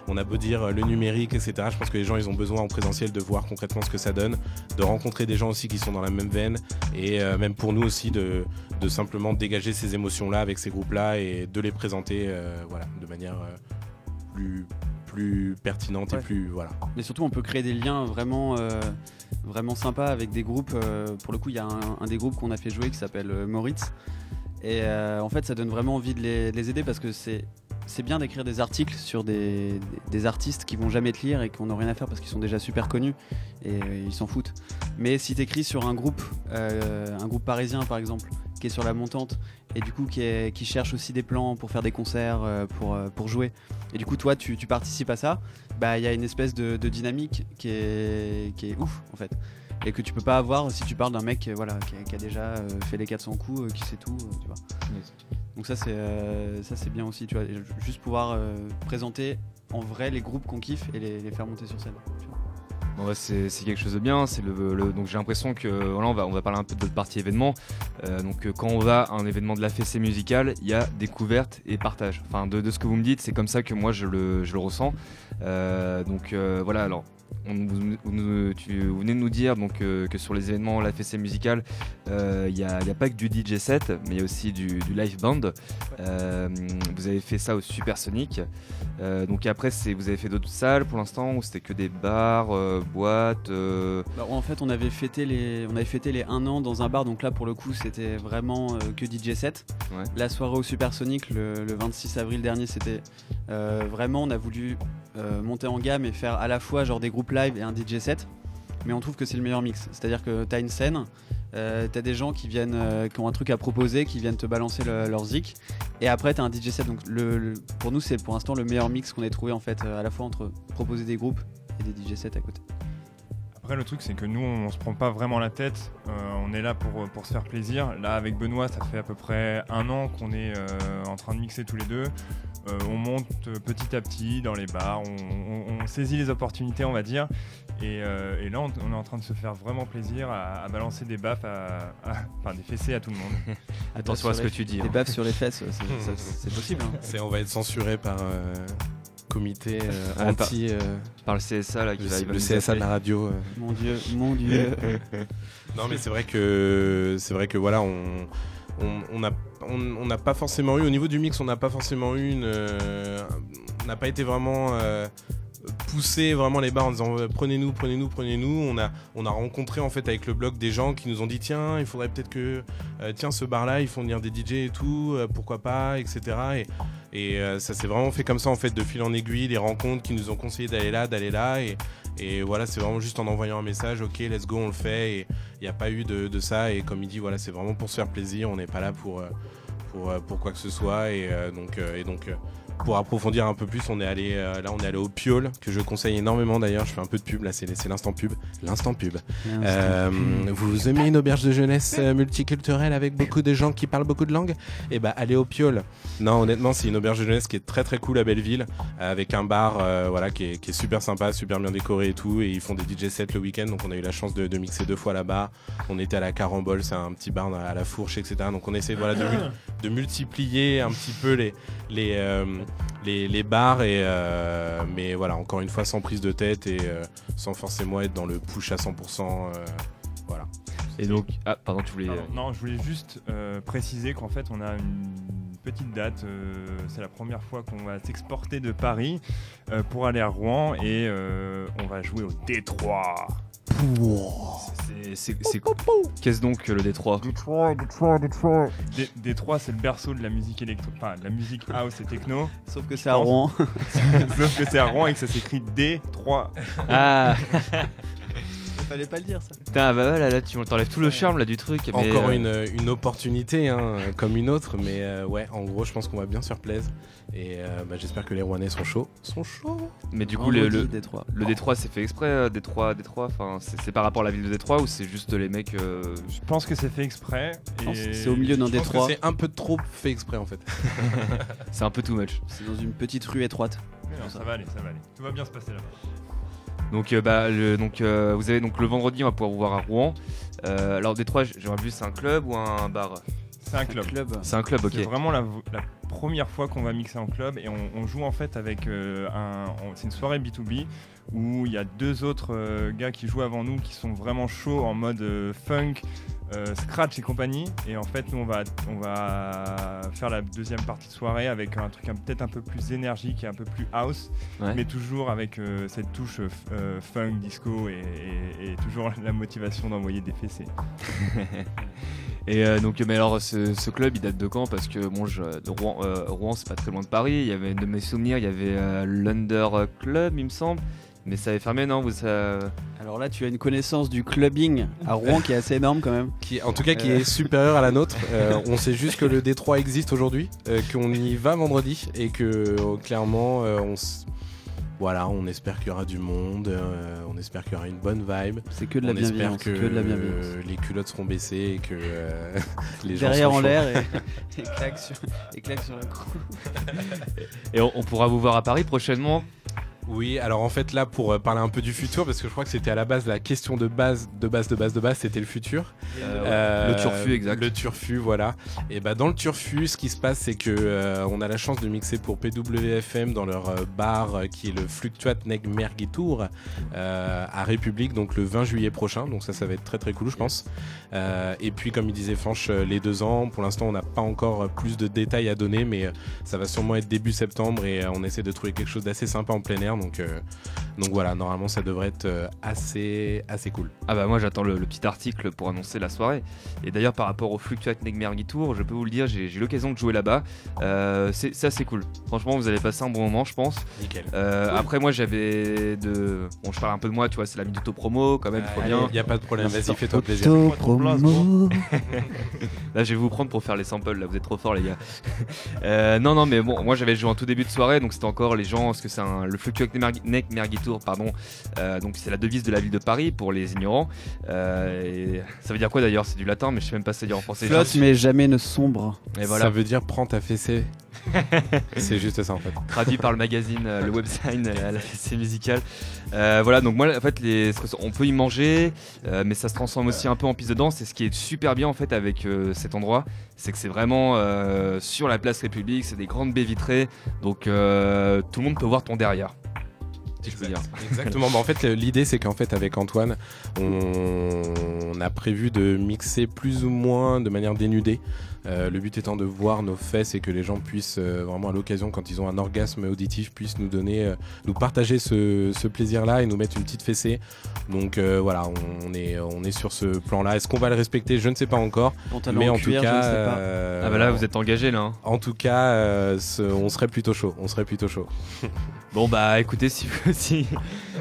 on a beau dire le numérique, etc. Je pense que les gens, ils ont besoin en présentiel de voir concrètement ce que ça donne, de rencontrer des gens aussi qui sont dans la même veine, et même pour nous aussi de, de simplement dégager ces émotions-là avec ces groupes-là et de les présenter, euh, voilà, de manière euh, plus plus pertinente
Ouais.
et plus voilà.
Mais surtout, on peut créer des liens vraiment, euh, vraiment sympas avec des groupes. pour le coup, il y a un, un des groupes qu'on a fait jouer qui s'appelle Moritz. Et en fait, ça donne vraiment envie de les, de les aider parce que c'est c'est bien d'écrire des articles sur des, artistes qui vont jamais te lire et qui n'ont rien à faire parce qu'ils sont déjà super connus et ils s'en foutent. Mais si tu écris sur un groupe, euh, un groupe parisien par exemple, qui est sur la montante et du coup qui, est- qui cherche aussi des plans pour faire des concerts, euh, pour, euh, pour jouer, et du coup toi tu, tu participes à ça, bah il y a une espèce de, de dynamique qui est, qui est ouf en fait. Et que tu peux pas avoir si tu parles d'un mec euh, voilà, qui, a, qui a déjà euh, fait les 400 coups, euh, qui sait tout, euh, tu vois. Donc ça c'est ça c'est bien aussi, tu vois, juste pouvoir présenter en vrai les groupes qu'on kiffe et les, les faire monter sur scène. tu vois.
Ouais, c'est quelque chose de bien. C'est donc j'ai l'impression que voilà, on va parler un peu de notre partie événement. Euh, donc euh, quand on va à un événement de la fessée musicale, il y a découverte et partage. Enfin de, ce que vous me dites, c'est comme ça que moi je le, ressens. Euh, donc voilà alors. On, nous- tu, vous venez de nous dire donc, euh, que sur les événements la fessée musicale, euh, il n'y a, pas que du DJ set, mais il y a aussi du, du live band. Euh, vous avez fait ça au Supersonic. Euh, donc après, vous avez fait d'autres salles pour l'instant ou c'était que des bars, euh, boîtes euh,
Bah, en fait, on avait fêté les, on avait fêté les 1 an dans un bar, donc là pour le coup c'était vraiment euh, que DJ set.
Ouais.
La soirée au Supersonic le, le 26 avril dernier, c'était euh, vraiment, on a voulu euh, monter en gamme et faire à la fois genre des groupes live et un DJ set, mais on trouve que c'est le meilleur mix. C'est-à-dire que t'as une scène, euh, t'as des gens qui viennent, euh, qui ont un truc à proposer, qui viennent te balancer le- leur zik, et après t'as un DJ set. Donc le, le- pour nous c'est pour l'instant le meilleur mix qu'on ait trouvé en fait, euh, à la fois entre proposer des groupes et des DJ sets à côté.
Après, le truc, c'est que nous, on se prend pas vraiment la tête. Euh, on est là pour, pour se faire plaisir. Là, avec Benoît, ça fait à peu près un an qu'on est euh, en train de mixer tous les deux. Euh, on monte petit à petit dans les bars, on, on- on saisit les opportunités, on va dire. Et, euh, et là, on, on est en train de se faire vraiment plaisir à, à balancer des baffes, à, à- enfin des fessées à tout le monde. (laughs)
Attention à ce que tu dis.
Des
hein.
baffes sur les fesses, (laughs) c'est- possible. hein.
C'est on va être censuré par euh, comité euh,
Ah, par-
anti euh,
Par le CSA là qui va, va
le
nous
CSA de la radio. euh.
Mon dieu, mon dieu. (laughs)
Non, mais c'est vrai que c'est vrai que voilà, on on n'a on, pas forcément eu au niveau du mix, on n'a pas forcément eu une, euh, on n'a pas été vraiment euh, poussé vraiment les bars en disant prenez-nous, prenez-nous, prenez-nous. On a on a rencontré en fait avec le blog des gens qui nous ont dit tiens, il faudrait peut-être que euh, tiens ce bar là, ils font venir des DJ et tout, euh, pourquoi pas, etc. Et euh, ça s'est vraiment fait comme ça en fait de fil en aiguille, les rencontres qui nous ont conseillé d'aller là, d'aller là et, voilà, c'est vraiment juste en envoyant un message, ok, let's go, on le fait. Et il n'y a pas eu de, ça. Et comme il dit, voilà, c'est vraiment pour se faire plaisir. On n'est pas là pour, pour, pour quoi que ce soit. Et donc, et donc pour approfondir un peu plus, on est allé euh, là, on est allé au Piole, que je conseille énormément d'ailleurs. Je fais un peu de pub là, c'est l'instant pub, l'instant pub. Euh, vous aimez une auberge de jeunesse euh, multiculturelle avec beaucoup de gens qui parlent beaucoup de langues Eh ben, allez au Piole. Non, honnêtement, c'est une auberge de jeunesse qui est très très cool à Belleville, avec un bar, euh, voilà, qui est, qui est super sympa, super bien décoré et tout. Et ils font des DJ sets le week-end, donc on a eu la chance de, de mixer deux fois là-bas. On était à la Carambole, c'est un petit bar à la fourche, etc. Donc on essaie voilà de, mul- de multiplier un petit peu les les euh, les, les bars et euh, mais voilà encore une fois sans prise de tête et euh, sans forcément être dans le push à 100%. euh, voilà.
Et donc, ah, pardon, tu voulais.
Pardon, non, je voulais juste euh, préciser qu'en fait, on a une petite date. euh, c'est la première fois qu'on va s'exporter de Paris euh, pour aller à Rouen et euh, on va jouer au Détroit.
C'est- c'est- c'est- Qu'est-ce donc le Détroit?
Dé- Détroit, c'est le berceau de la musique électro, enfin de la musique house et techno.
Sauf que c'est à Rouen. (laughs)
Sauf que c'est à Rouen et que ça s'écrit D3.
Ah, (laughs)
Fallait pas le dire ça.
putain, bah voilà, là, tu t'enlèves tout le charme là du truc. mais,
Encore
euh,
une, une opportunité hein, comme une autre, mais euh, ouais, en gros, je pense qu'on va bien se faire plaisir. Et euh, bah, j'espère que les Rouennais sont chauds. Sont chauds.
Mais du coup, le, le,
Détroit.
le Détroit, c'est fait exprès, euh, Détroit, Détroit. Enfin, c'est par rapport à la ville de Détroit ou c'est juste les mecs. euh,
Je pense que c'est fait exprès.
C'est au milieu d'un détroit.
c'est un peu trop fait exprès en fait. (laughs)
C'est un peu too much.
C'est dans une petite rue étroite.
Mais non, ça va aller, ça va aller. Tout va bien se passer là-bas.
Donc, euh, bah, le- donc euh, vous avez donc le vendredi, on va pouvoir vous voir à Rouen. Euh, alors, Détroit, j'aimerais plus, c'est un club ou un bar
C'est un club.
Club.
C'est un club, ok.
C'est vraiment la, la première fois qu'on va mixer en club et on, on joue en fait avec euh, un. C'est une soirée B2B où il y a deux autres euh, gars qui jouent avant nous qui sont vraiment chauds en mode euh, funk, euh, scratch et compagnie. Et en fait, nous on va, on va faire la deuxième partie de soirée avec un truc peut-être un peu plus énergique et un peu plus house,
Ouais.
mais toujours avec euh, cette touche euh, funk, disco et, et- et toujours (laughs) la motivation d'envoyer des fessées. (laughs)
Et euh, donc, mais alors, ce, ce club, il date de quand? Parce que bon, je, Rouen, euh, Rouen, c'est pas très loin de Paris. Il y avait de mes souvenirs, il y avait euh, l'Under Club, il me semble. Mais ça avait fermé, non? Vous ça...
Alors là, tu as une connaissance du clubbing à Rouen qui est assez énorme quand même.
Qui, en tout cas, qui est supérieure à la nôtre. Euh, on sait juste que le Détroit existe aujourd'hui, euh, qu'on y va vendredi et que euh, clairement, euh, on s- voilà, on espère qu'il y aura du monde, euh, on espère qu'il y aura une bonne vibe.
C'est que de la
on espère
bienveillance.
que,
Que de la bienveillance.
euh, les culottes seront baissées et que euh, (laughs) les gens
Derrière en l'air et, (laughs) et claque sur, et claque sur la cou.
Et on, on pourra vous voir à Paris prochainement.
Oui, alors en fait là pour euh, parler un peu du futur parce que je crois que c'était à la base la question de base de base de base de base c'était le futur. Euh,
le turfu, exact.
Le turfu, voilà. Et bah dans le turfu, ce qui se passe, c'est que euh, on a la chance de mixer pour PWFM dans leur euh, bar euh, qui est le Fluctuat Neg Mergitour euh, à République, donc le 20 juillet prochain. Donc ça, ça va être très très cool, je pense. Euh, et puis comme il disait Fanch, euh, les deux ans. Pour l'instant, on n'a pas encore euh, plus de détails à donner, mais euh, ça va sûrement être début septembre et euh, on essaie de trouver quelque chose d'assez sympa en plein air. Donc euh, donc voilà, normalement, ça devrait être euh, assez assez cool.
Ah bah moi j'attends le, le petit article pour annoncer la soirée. Et d'ailleurs par rapport au Fluctuat Negmergi Tour, je peux vous le dire, j'ai eu l'occasion de jouer là-bas. Euh, c'est c'est assez cool. Franchement vous allez passer un bon moment je pense.
Nickel.
Euh, Après moi j'avais de... Bon je parle un peu de moi, tu vois, c'est la minute promo quand même, trop bien.
Il n'y a pas de problème, vas-y, fais-toi plaisir.
Promo. (laughs)
Là, je vais vous prendre pour faire les samples. Là, vous êtes trop forts, les gars. (laughs) Euh, non, non, mais bon, moi j'avais joué en tout début de soirée, donc c'était encore les gens, parce que c'est un- le Fluctuac Neck Mergui Tour, pardon. Euh, donc c'est la devise de la ville de Paris pour les ignorants. Euh, et ça veut dire quoi d'ailleurs? C'est du latin, mais je sais même pas ça dire en français.
Flotte mais jamais ne sombre.
Et
Ça veut dire prends ta fessée. (laughs) c'est juste ça en fait.
traduit par le magazine, euh, le website, euh, la fessée musicale. Euh, voilà, donc moi, en fait, les, on peut y manger, euh, mais ça se transforme aussi un peu en piste de danse. Et ce qui est super bien en fait avec euh, cet endroit, c'est que c'est vraiment euh, sur la place République, c'est des grandes baies vitrées, donc euh, tout le monde peut voir ton derrière. Si je peux dire.
Exactement. Bah, en fait, l'idée, c'est qu'en fait, avec Antoine, on... on a prévu de mixer plus ou moins de manière dénudée. Euh, le but étant de voir nos fesses et que les gens puissent euh, vraiment à l'occasion, quand ils ont un orgasme auditif, puissent nous donner, euh, nous partager ce, ce plaisir-là et nous mettre une petite fessée. Donc euh, voilà, on, on est, on est sur ce plan-là. Est-ce qu'on va le respecter? Je ne sais pas encore.
Pantalon
mais en
cuir,
tout cas,
je ne sais pas.
euh,
Ah bah là, vous êtes engagé là. hein.
En tout cas, euh, ce- on serait plutôt chaud. On serait plutôt chaud. (laughs)
Bon bah écoutez, si, si,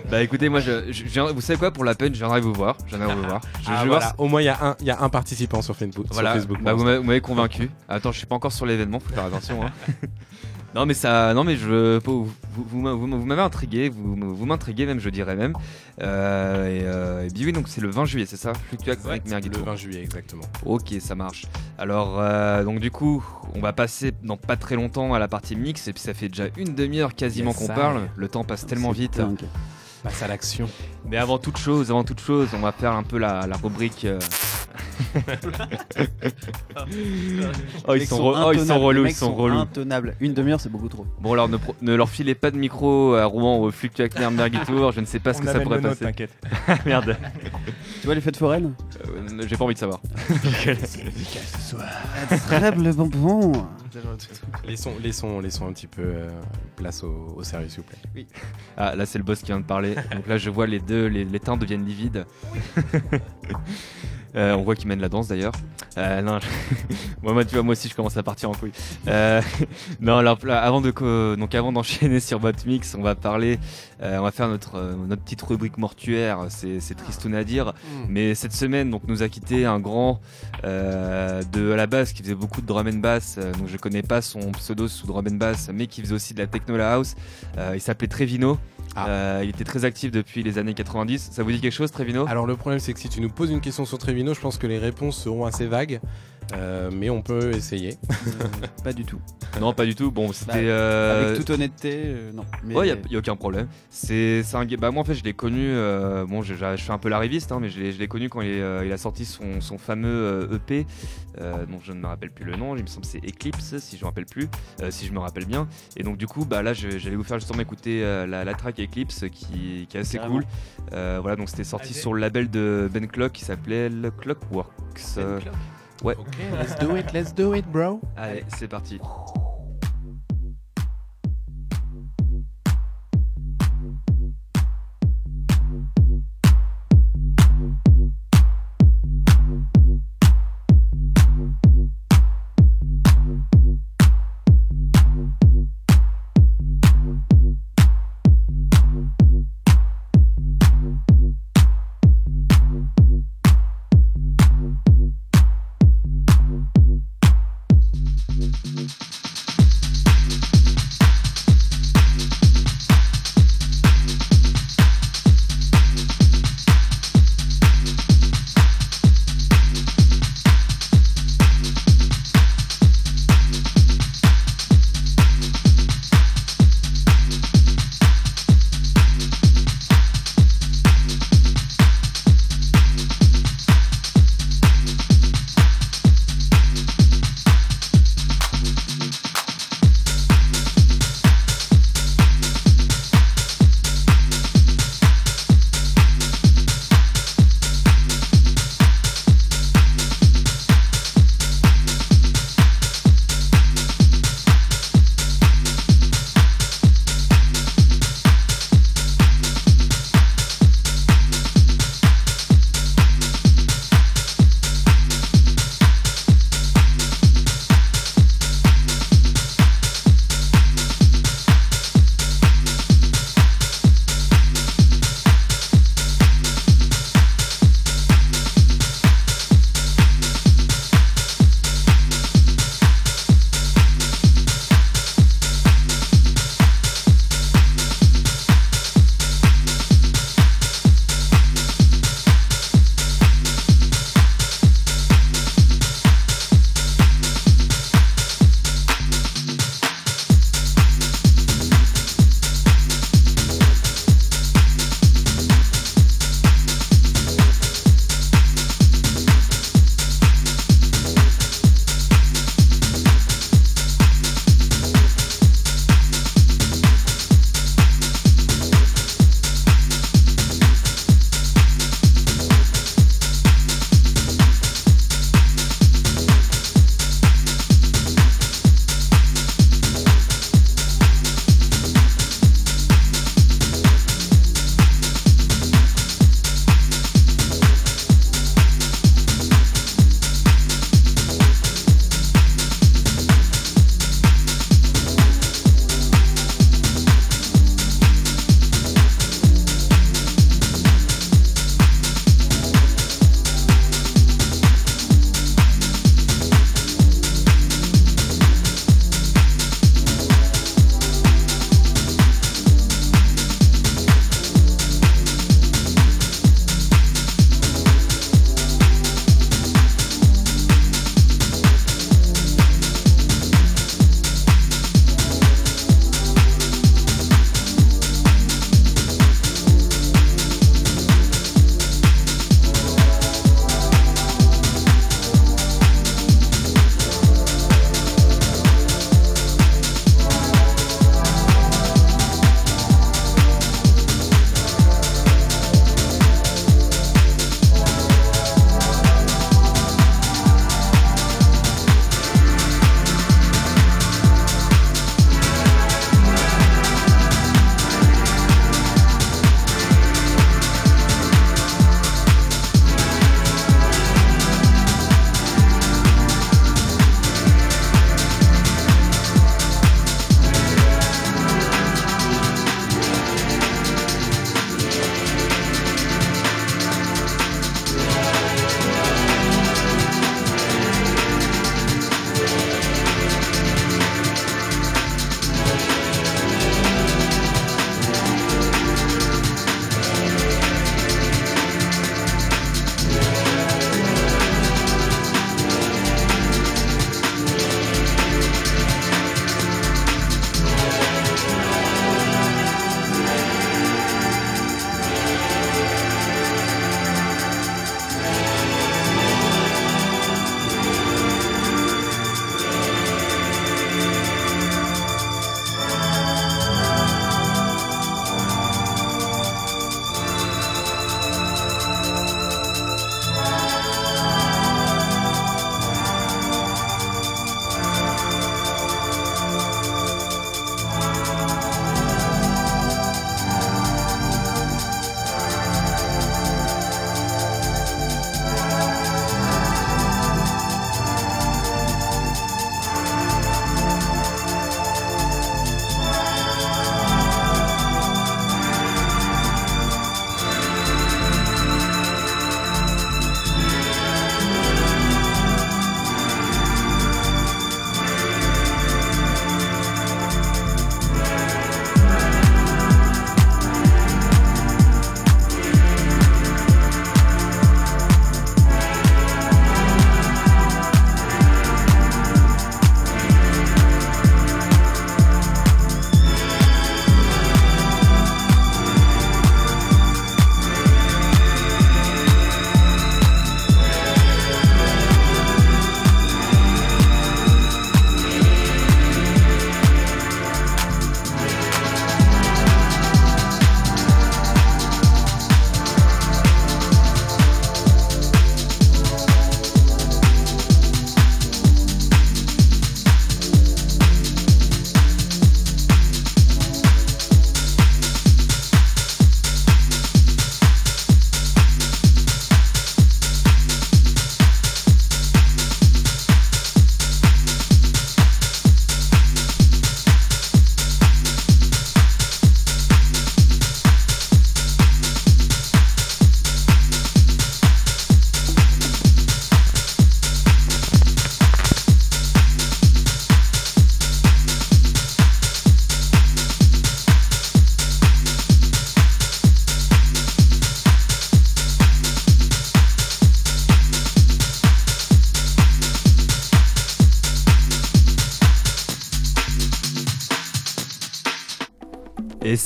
Bah écoutez, moi, je, je- vous savez quoi, pour la peine, je viendrai vous voir. Je viendrai vous voir. Je,
Ah,
vais voir
voilà. Au moins, il y, a un- il y a un participant sur Facebook. sur
Voilà,
Facebook
bah, vous m'avez convaincu. Attends, je suis pas encore sur l'événement, faut faire attention. hein. (laughs) non mais ça, non mais je, vous, vous, vous m'a- vous m'a- vous m'avez intrigué, vous, vous m'intriguez même, je dirais même. Euh, et, euh, et puis oui, donc c'est le 20 juillet, c'est ça? Fluctuac avec Merguito.
le 20 juillet, exactement.
Ok, ça marche. Alors, euh, donc du coup, on va passer dans pas très longtemps à la partie mix, et puis ça fait déjà une demi-heure quasiment qu'on parle. Le temps passe tellement vite.
dingue.
Passe à l'action.
Mais avant toute chose, avant toute chose, on va faire un peu la, la rubrique. euh, oh, ils
mecs
sont, re- oh, ils sont relous, ils sont relous.
intenables. Une demi-heure, c'est beaucoup trop.
Bon, alors ne, pro- ne leur filez pas de micro à Rouen au Fluctuac Merguitour, je ne sais pas ce
On
que ça pourrait
le nôtre,
passer.
t'inquiète. (laughs)
Merde, (laughs)
Tu vois les fêtes foraines?
Euh, j'ai pas envie de savoir. (laughs)
Incroyable bonbon.
Laissons, laissons, laissons un petit peu euh, place au, au sérieux, s'il vous plaît.
Ah, là c'est le boss qui vient de parler. Donc là je vois les deux, les, les teints deviennent livides. (laughs) Euh, on voit qu'ils mènent la danse d'ailleurs. Euh, non, (laughs) moi, moi, tu vois, moi aussi je commence à partir en couille. Euh, non, alors avant de donc avant d'enchaîner sur votre mix, on va parler, euh, on va faire notre euh, notre petite rubrique mortuaire. C'est tristoun à dire, mais cette semaine donc nous a quitté un grand euh, de à la base qui faisait beaucoup de drum and bass. euh, donc je connais pas son pseudo sous drum and bass, mais qui faisait aussi de la techno la house. Euh, il s'appelait Trevino.
Ah.
Euh, il était très actif depuis les années 90. Ça vous dit quelque chose, Trevino?
Alors le problème c'est que si tu nous poses une question sur Trevino, je pense que les réponses seront assez vagues, euh, mais on peut essayer. (laughs)
Pas du tout.
Non, pas du tout. Bon, c'était.
Bah,
euh,
Avec toute honnêteté, euh, non. Mais
Ouais, y a, y a aucun problème. C'est c'est un gars. Bah, moi, en fait, je l'ai connu. euh, bon, je, je fais un peu la réviste, hein, mais je l'ai je l'ai connu quand il, euh, il a sorti son, son fameux euh, EP, euh, dont je ne me rappelle plus le nom. Il me semble que c'est Eclipse, si je me rappelle plus, euh, si je me rappelle bien. Et donc, du coup, bah là, j'allais vous faire justement écouter euh, la, la track Eclipse, qui, qui est assez
Carrément.
cool. Euh, voilà, donc c'était sorti
Allez.
sur le label de Ben Clock qui s'appelait le Clockworks. Euh, ouais.
Ok, let's do it, let's do it, bro.
Allez, c'est parti.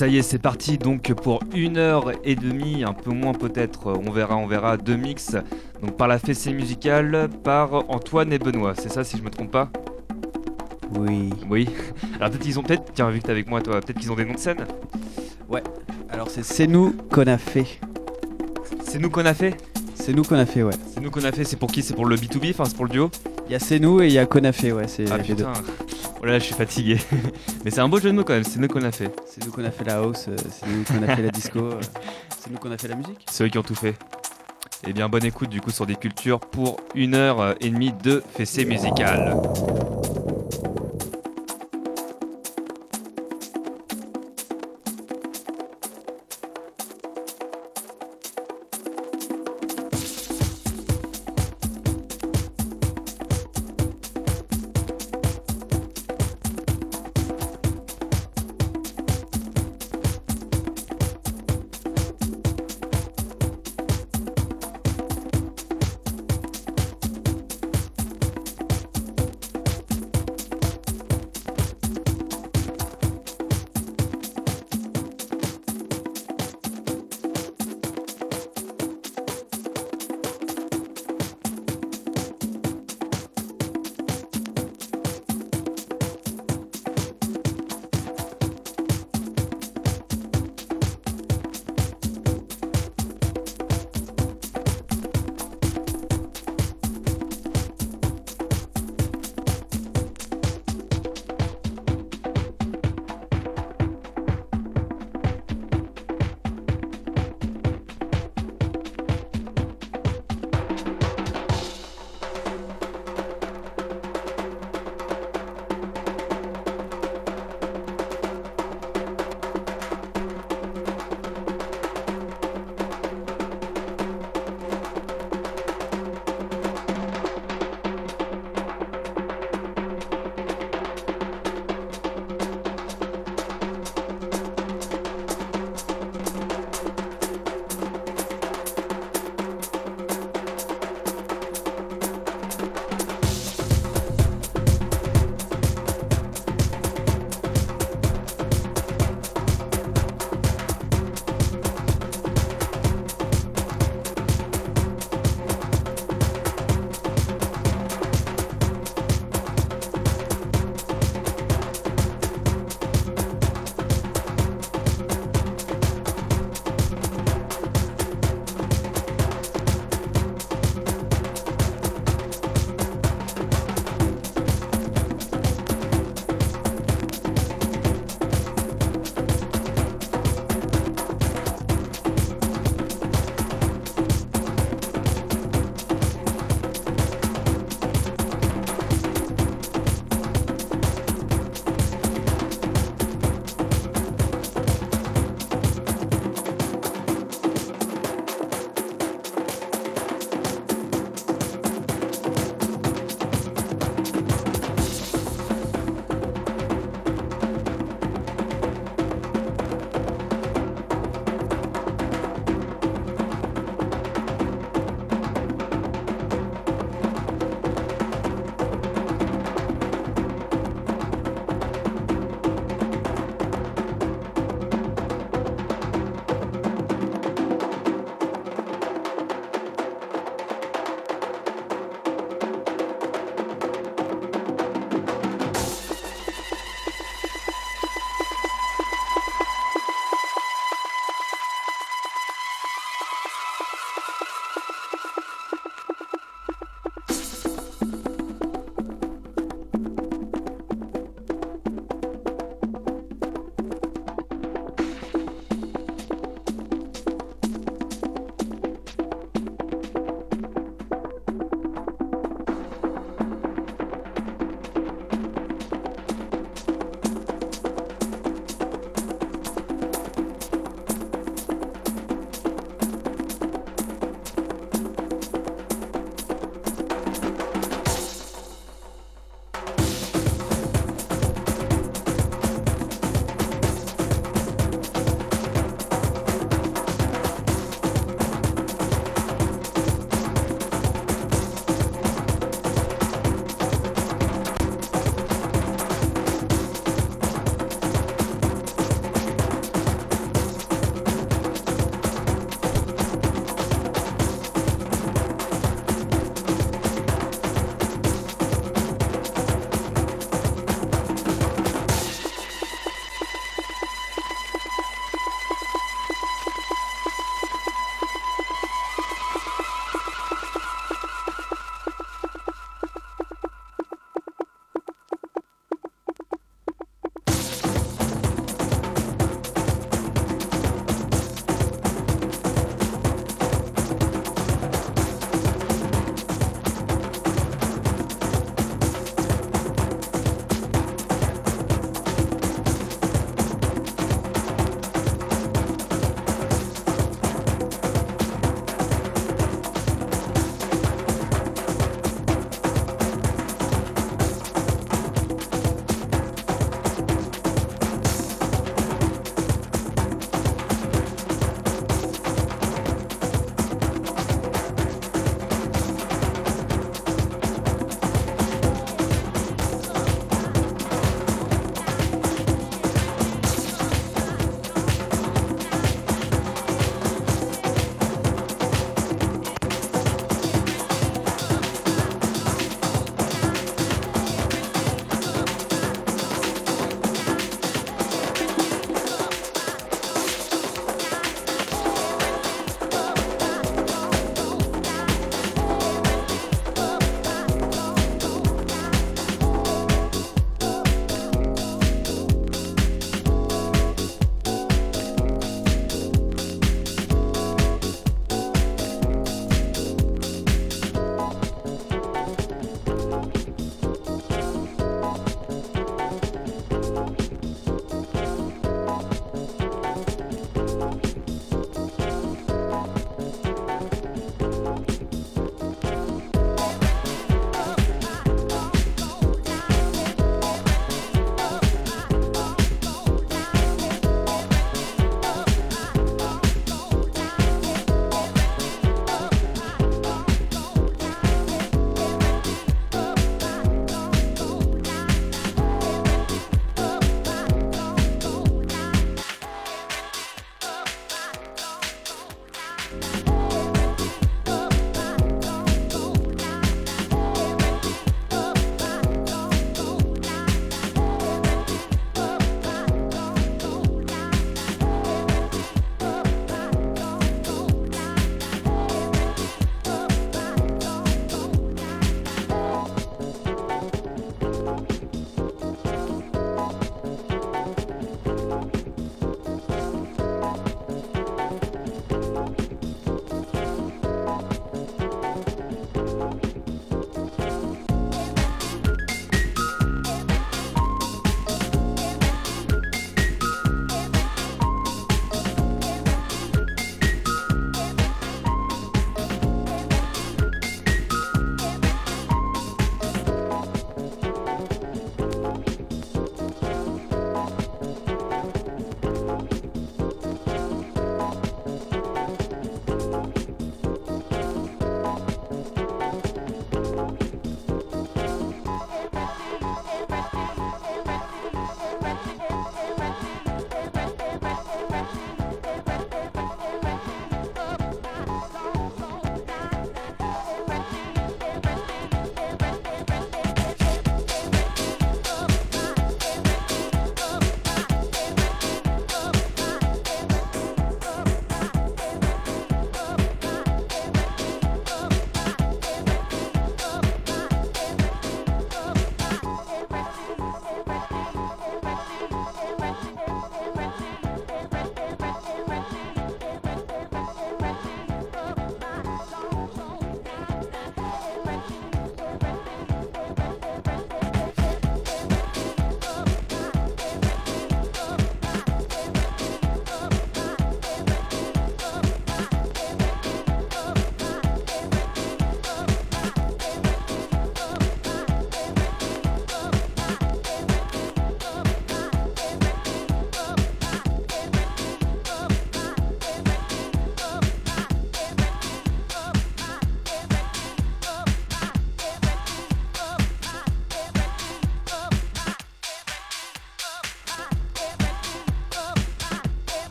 Ça y est, c'est parti donc pour une heure et demie, un peu moins peut-être, on verra, on verra, deux mix. Donc par la fessée musicale, par Antoine et Benoît, c'est ça si je me trompe pas?
Oui.
Oui. (laughs) Alors peut-être qu'ils ont peut-être, tiens vu que t'es avec moi toi, peut-être qu'ils ont des noms de scène?
Alors c'est C'est nous qu'on a fait.
C'est nous qu'on a fait?
C'est nous qu'on a fait, ouais.
C'est nous qu'on a fait, c'est pour qui? C'est pour le B2B, enfin c'est pour le duo?
Il y a C'est nous et il y a qu'on a fait, ouais. C'est
Ah
les deux.
Oh là là, je suis fatigué. (laughs) Mais c'est un beau jeu de mots quand même, c'est nous qu'on a fait.
C'est nous qu'on a fait la house, euh, c'est nous qu'on a fait la disco, euh, c'est nous qu'on a fait la musique.
C'est eux qui ont tout fait. Eh bien, bonne écoute du coup sur des cultures pour une heure et demie de fessée musicale.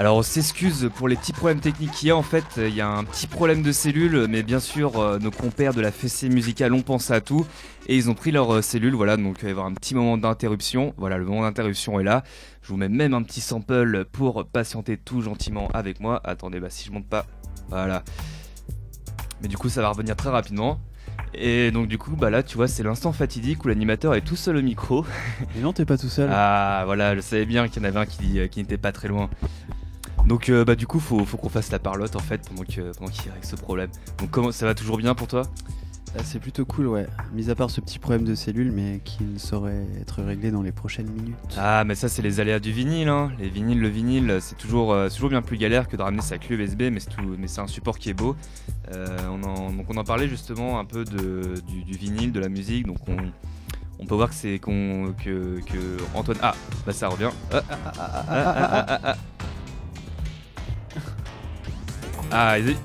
Alors on s'excuse pour les petits problèmes techniques qu'il y a en fait, il y a un petit problème de cellules, mais bien sûr euh, nos compères de la fessée musicale ont pensé à tout et ils ont pris leurs euh, cellules, voilà, donc il va y avoir un petit moment d'interruption, voilà le moment d'interruption est là, je vous mets même un petit sample pour patienter tout gentiment avec moi, attendez bah si je monte pas, voilà, mais du coup ça va revenir très rapidement. Et donc du coup bah là tu vois c'est l'instant fatidique où l'animateur est tout seul au micro.
Et non, t'es pas tout seul.
Ah voilà, je savais bien qu'il y en avait un qui, euh, qui n'était pas très loin. Donc euh, bah du coup faut, faut qu'on fasse la parlotte en fait pendant que pendant qu'il règle ce problème. Donc comment ça va toujours bien pour toi?
Ah, c'est plutôt cool, ouais. Mis à part ce petit problème de cellules, mais qui ne saurait être réglé dans les prochaines minutes.
Ah mais ça c'est les aléas du vinyle hein. Les vinyles, le vinyle c'est toujours euh, toujours bien plus galère que de ramener sa clé USB mais c'est tout mais c'est un support qui est beau. Euh, on en, donc on en parlait justement un peu de, du, du vinyle, de la musique. Donc on, on peut voir que c'est qu'on que, que Antoine ah bah ça revient. Ah, ah, ah, ah, ils,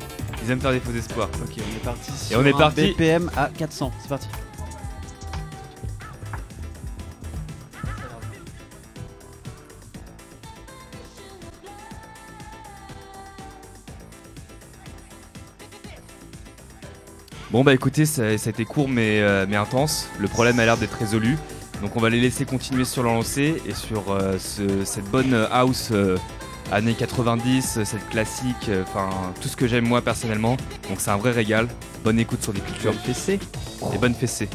ils aiment faire des faux espoirs.
Ok, on est parti.
Et on est parti.
BPM à 400. C'est parti.
Bon bah écoutez, ça, ça a été court mais, euh, mais intense. Le problème a l'air d'être résolu. Donc on va les laisser continuer sur leur lancée et sur euh, ce- cette bonne house euh, années 90, euh, cette classique, euh, enfin tout ce que j'aime moi personnellement. Donc c'est un vrai régal. Bonne écoute sur des cultures
PC.
et bonne fessée.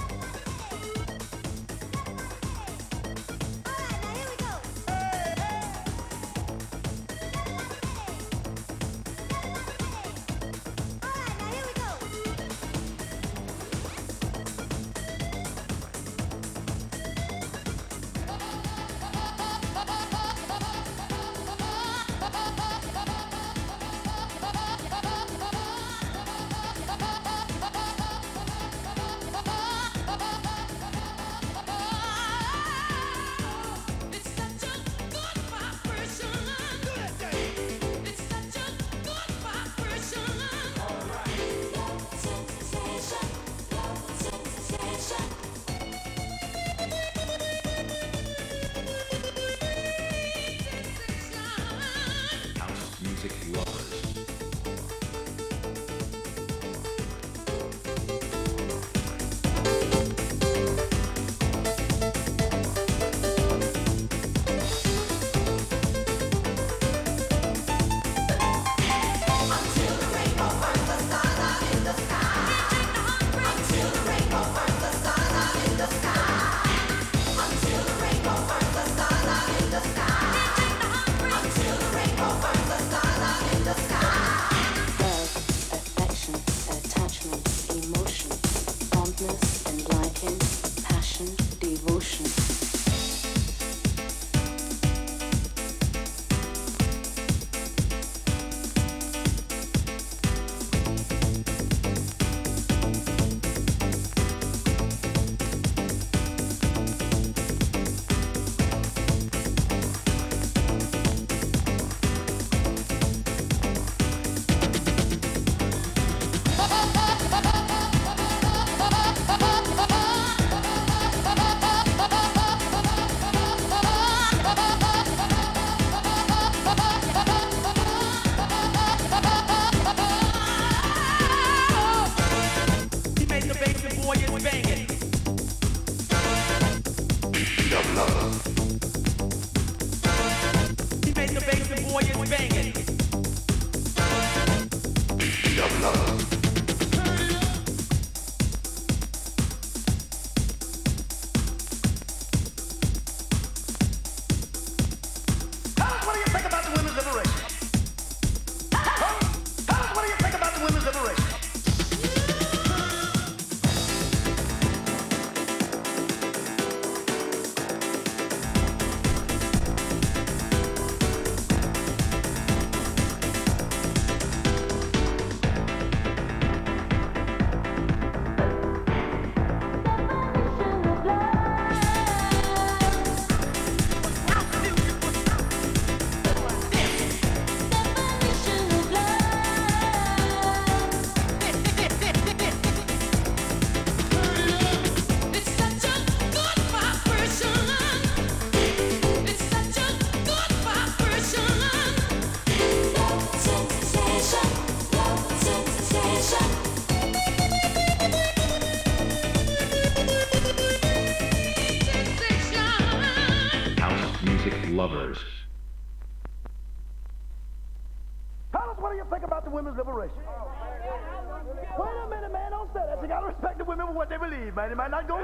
and
it might not go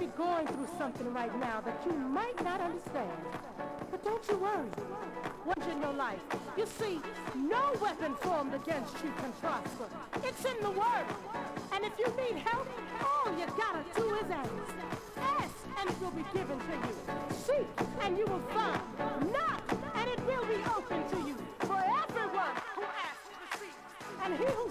be going through something right now that you might not understand. But don't you worry. Once in your life, you see, no weapon formed against you can prosper. It's in the Word. And if you need help, all you gotta do is ask. Ask, and it will be given to you. Seek, and you will find. Knock,
and it
will be open to you. For everyone who asks receives. And he who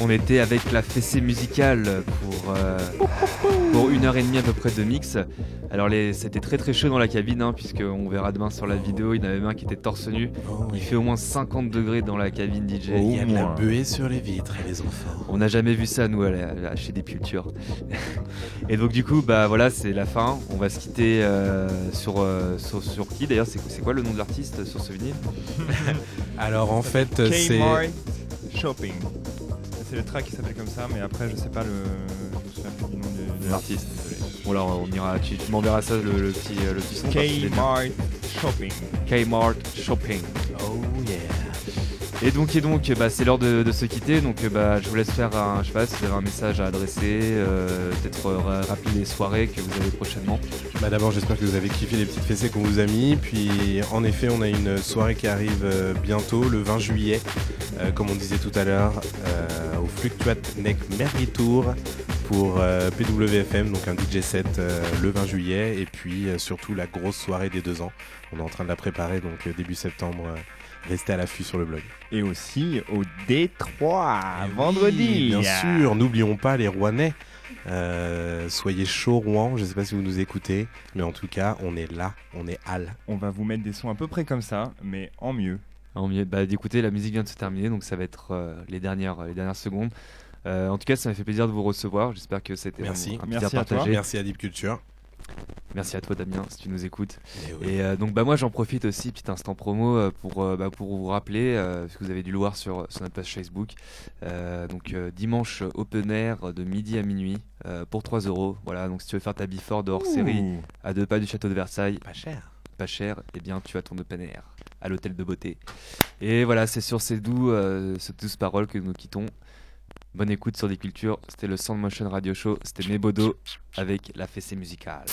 on était avec la fessée musicale pour, euh, pour une heure et demie à peu près de mix. Alors les- c'était très très chaud dans la cabine, hein, puisque on verra demain sur la vidéo, il y en avait un qui était torse nu. Il fait au moins 50 degrés dans la cabine DJ.
Il y a de la buée sur les vitres et les enfants.
On n'a jamais vu ça nous à la- à- chez des cultures. (laughs) et donc du coup bah voilà c'est la fin. On va se quitter euh, sur, euh, sur sur qui d'ailleurs? C'est c'est quoi le nom de l'artiste sur ce vinyle? (laughs)
Alors en fait, c'est.
Shopping. Le track qui s'appelle comme ça, mais après je sais pas le. Je me souviens plus du nom de, de
L'artiste. Bon alors on ira, tu, tu m'enverras ça le, le petit le petit son.
Kmart Shopping.
Kmart Shopping.
Oh yeah.
Et donc et donc bah, c'est l'heure de, de se quitter donc euh, bah, je vous laisse faire un je sais pas si vous avez un message à adresser euh, peut-être euh, ra- rappeler les soirées que vous avez prochainement.
Bah d'abord j'espère que vous avez kiffé les petites fessées qu'on vous a mis. Puis en effet on a une soirée qui arrive euh, bientôt, le 20 juillet, euh, comme on disait tout à l'heure, euh, au Fluctuate Neck Merry Tour pour euh, PWFM, donc un DJ set euh, le 20 juillet. Et puis euh, surtout la grosse soirée des deux ans. On est en train de la préparer donc euh, début septembre. euh, restez à l'affût sur le blog.
Et aussi au Détroit,
Oui,
vendredi.
bien sûr, n'oublions pas les Rouennais. Euh, soyez chaud Rouen, je sais pas si vous nous écoutez, mais en tout cas, on est là, on est Al.
On va vous mettre des sons à peu près comme ça, mais en mieux.
En bah, d'écouter, la musique vient de se terminer, donc ça va être euh, les, dernières, les dernières secondes. Euh, en tout cas, ça m'a fait plaisir de vous recevoir. J'espère que c'était
Merci.
un, un plaisir
Merci à toi.
partagé.
Merci à Deep Culture.
Merci à toi, Damien, si tu nous écoutes.
Eh oui.
Et euh, donc, bah, moi, j'en profite aussi, petit instant promo, euh, pour, euh, bah, pour vous rappeler, euh, parce que vous avez dû le voir sur, sur notre page Facebook. Euh, donc, euh, dimanche, open air de midi à minuit euh, pour 3 euros. Voilà, donc si tu veux faire ta before de hors série à deux pas du château de Versailles,
Pas cher.
pas cher, eh bien tu as ton open air à l'hôtel de beauté. Et voilà, c'est sur ces doux, euh, ces douces paroles que nous quittons. Bonne écoute sur des cultures. C'était le Sound Motion Radio Show. C'était Mebodo avec la fessée musicale.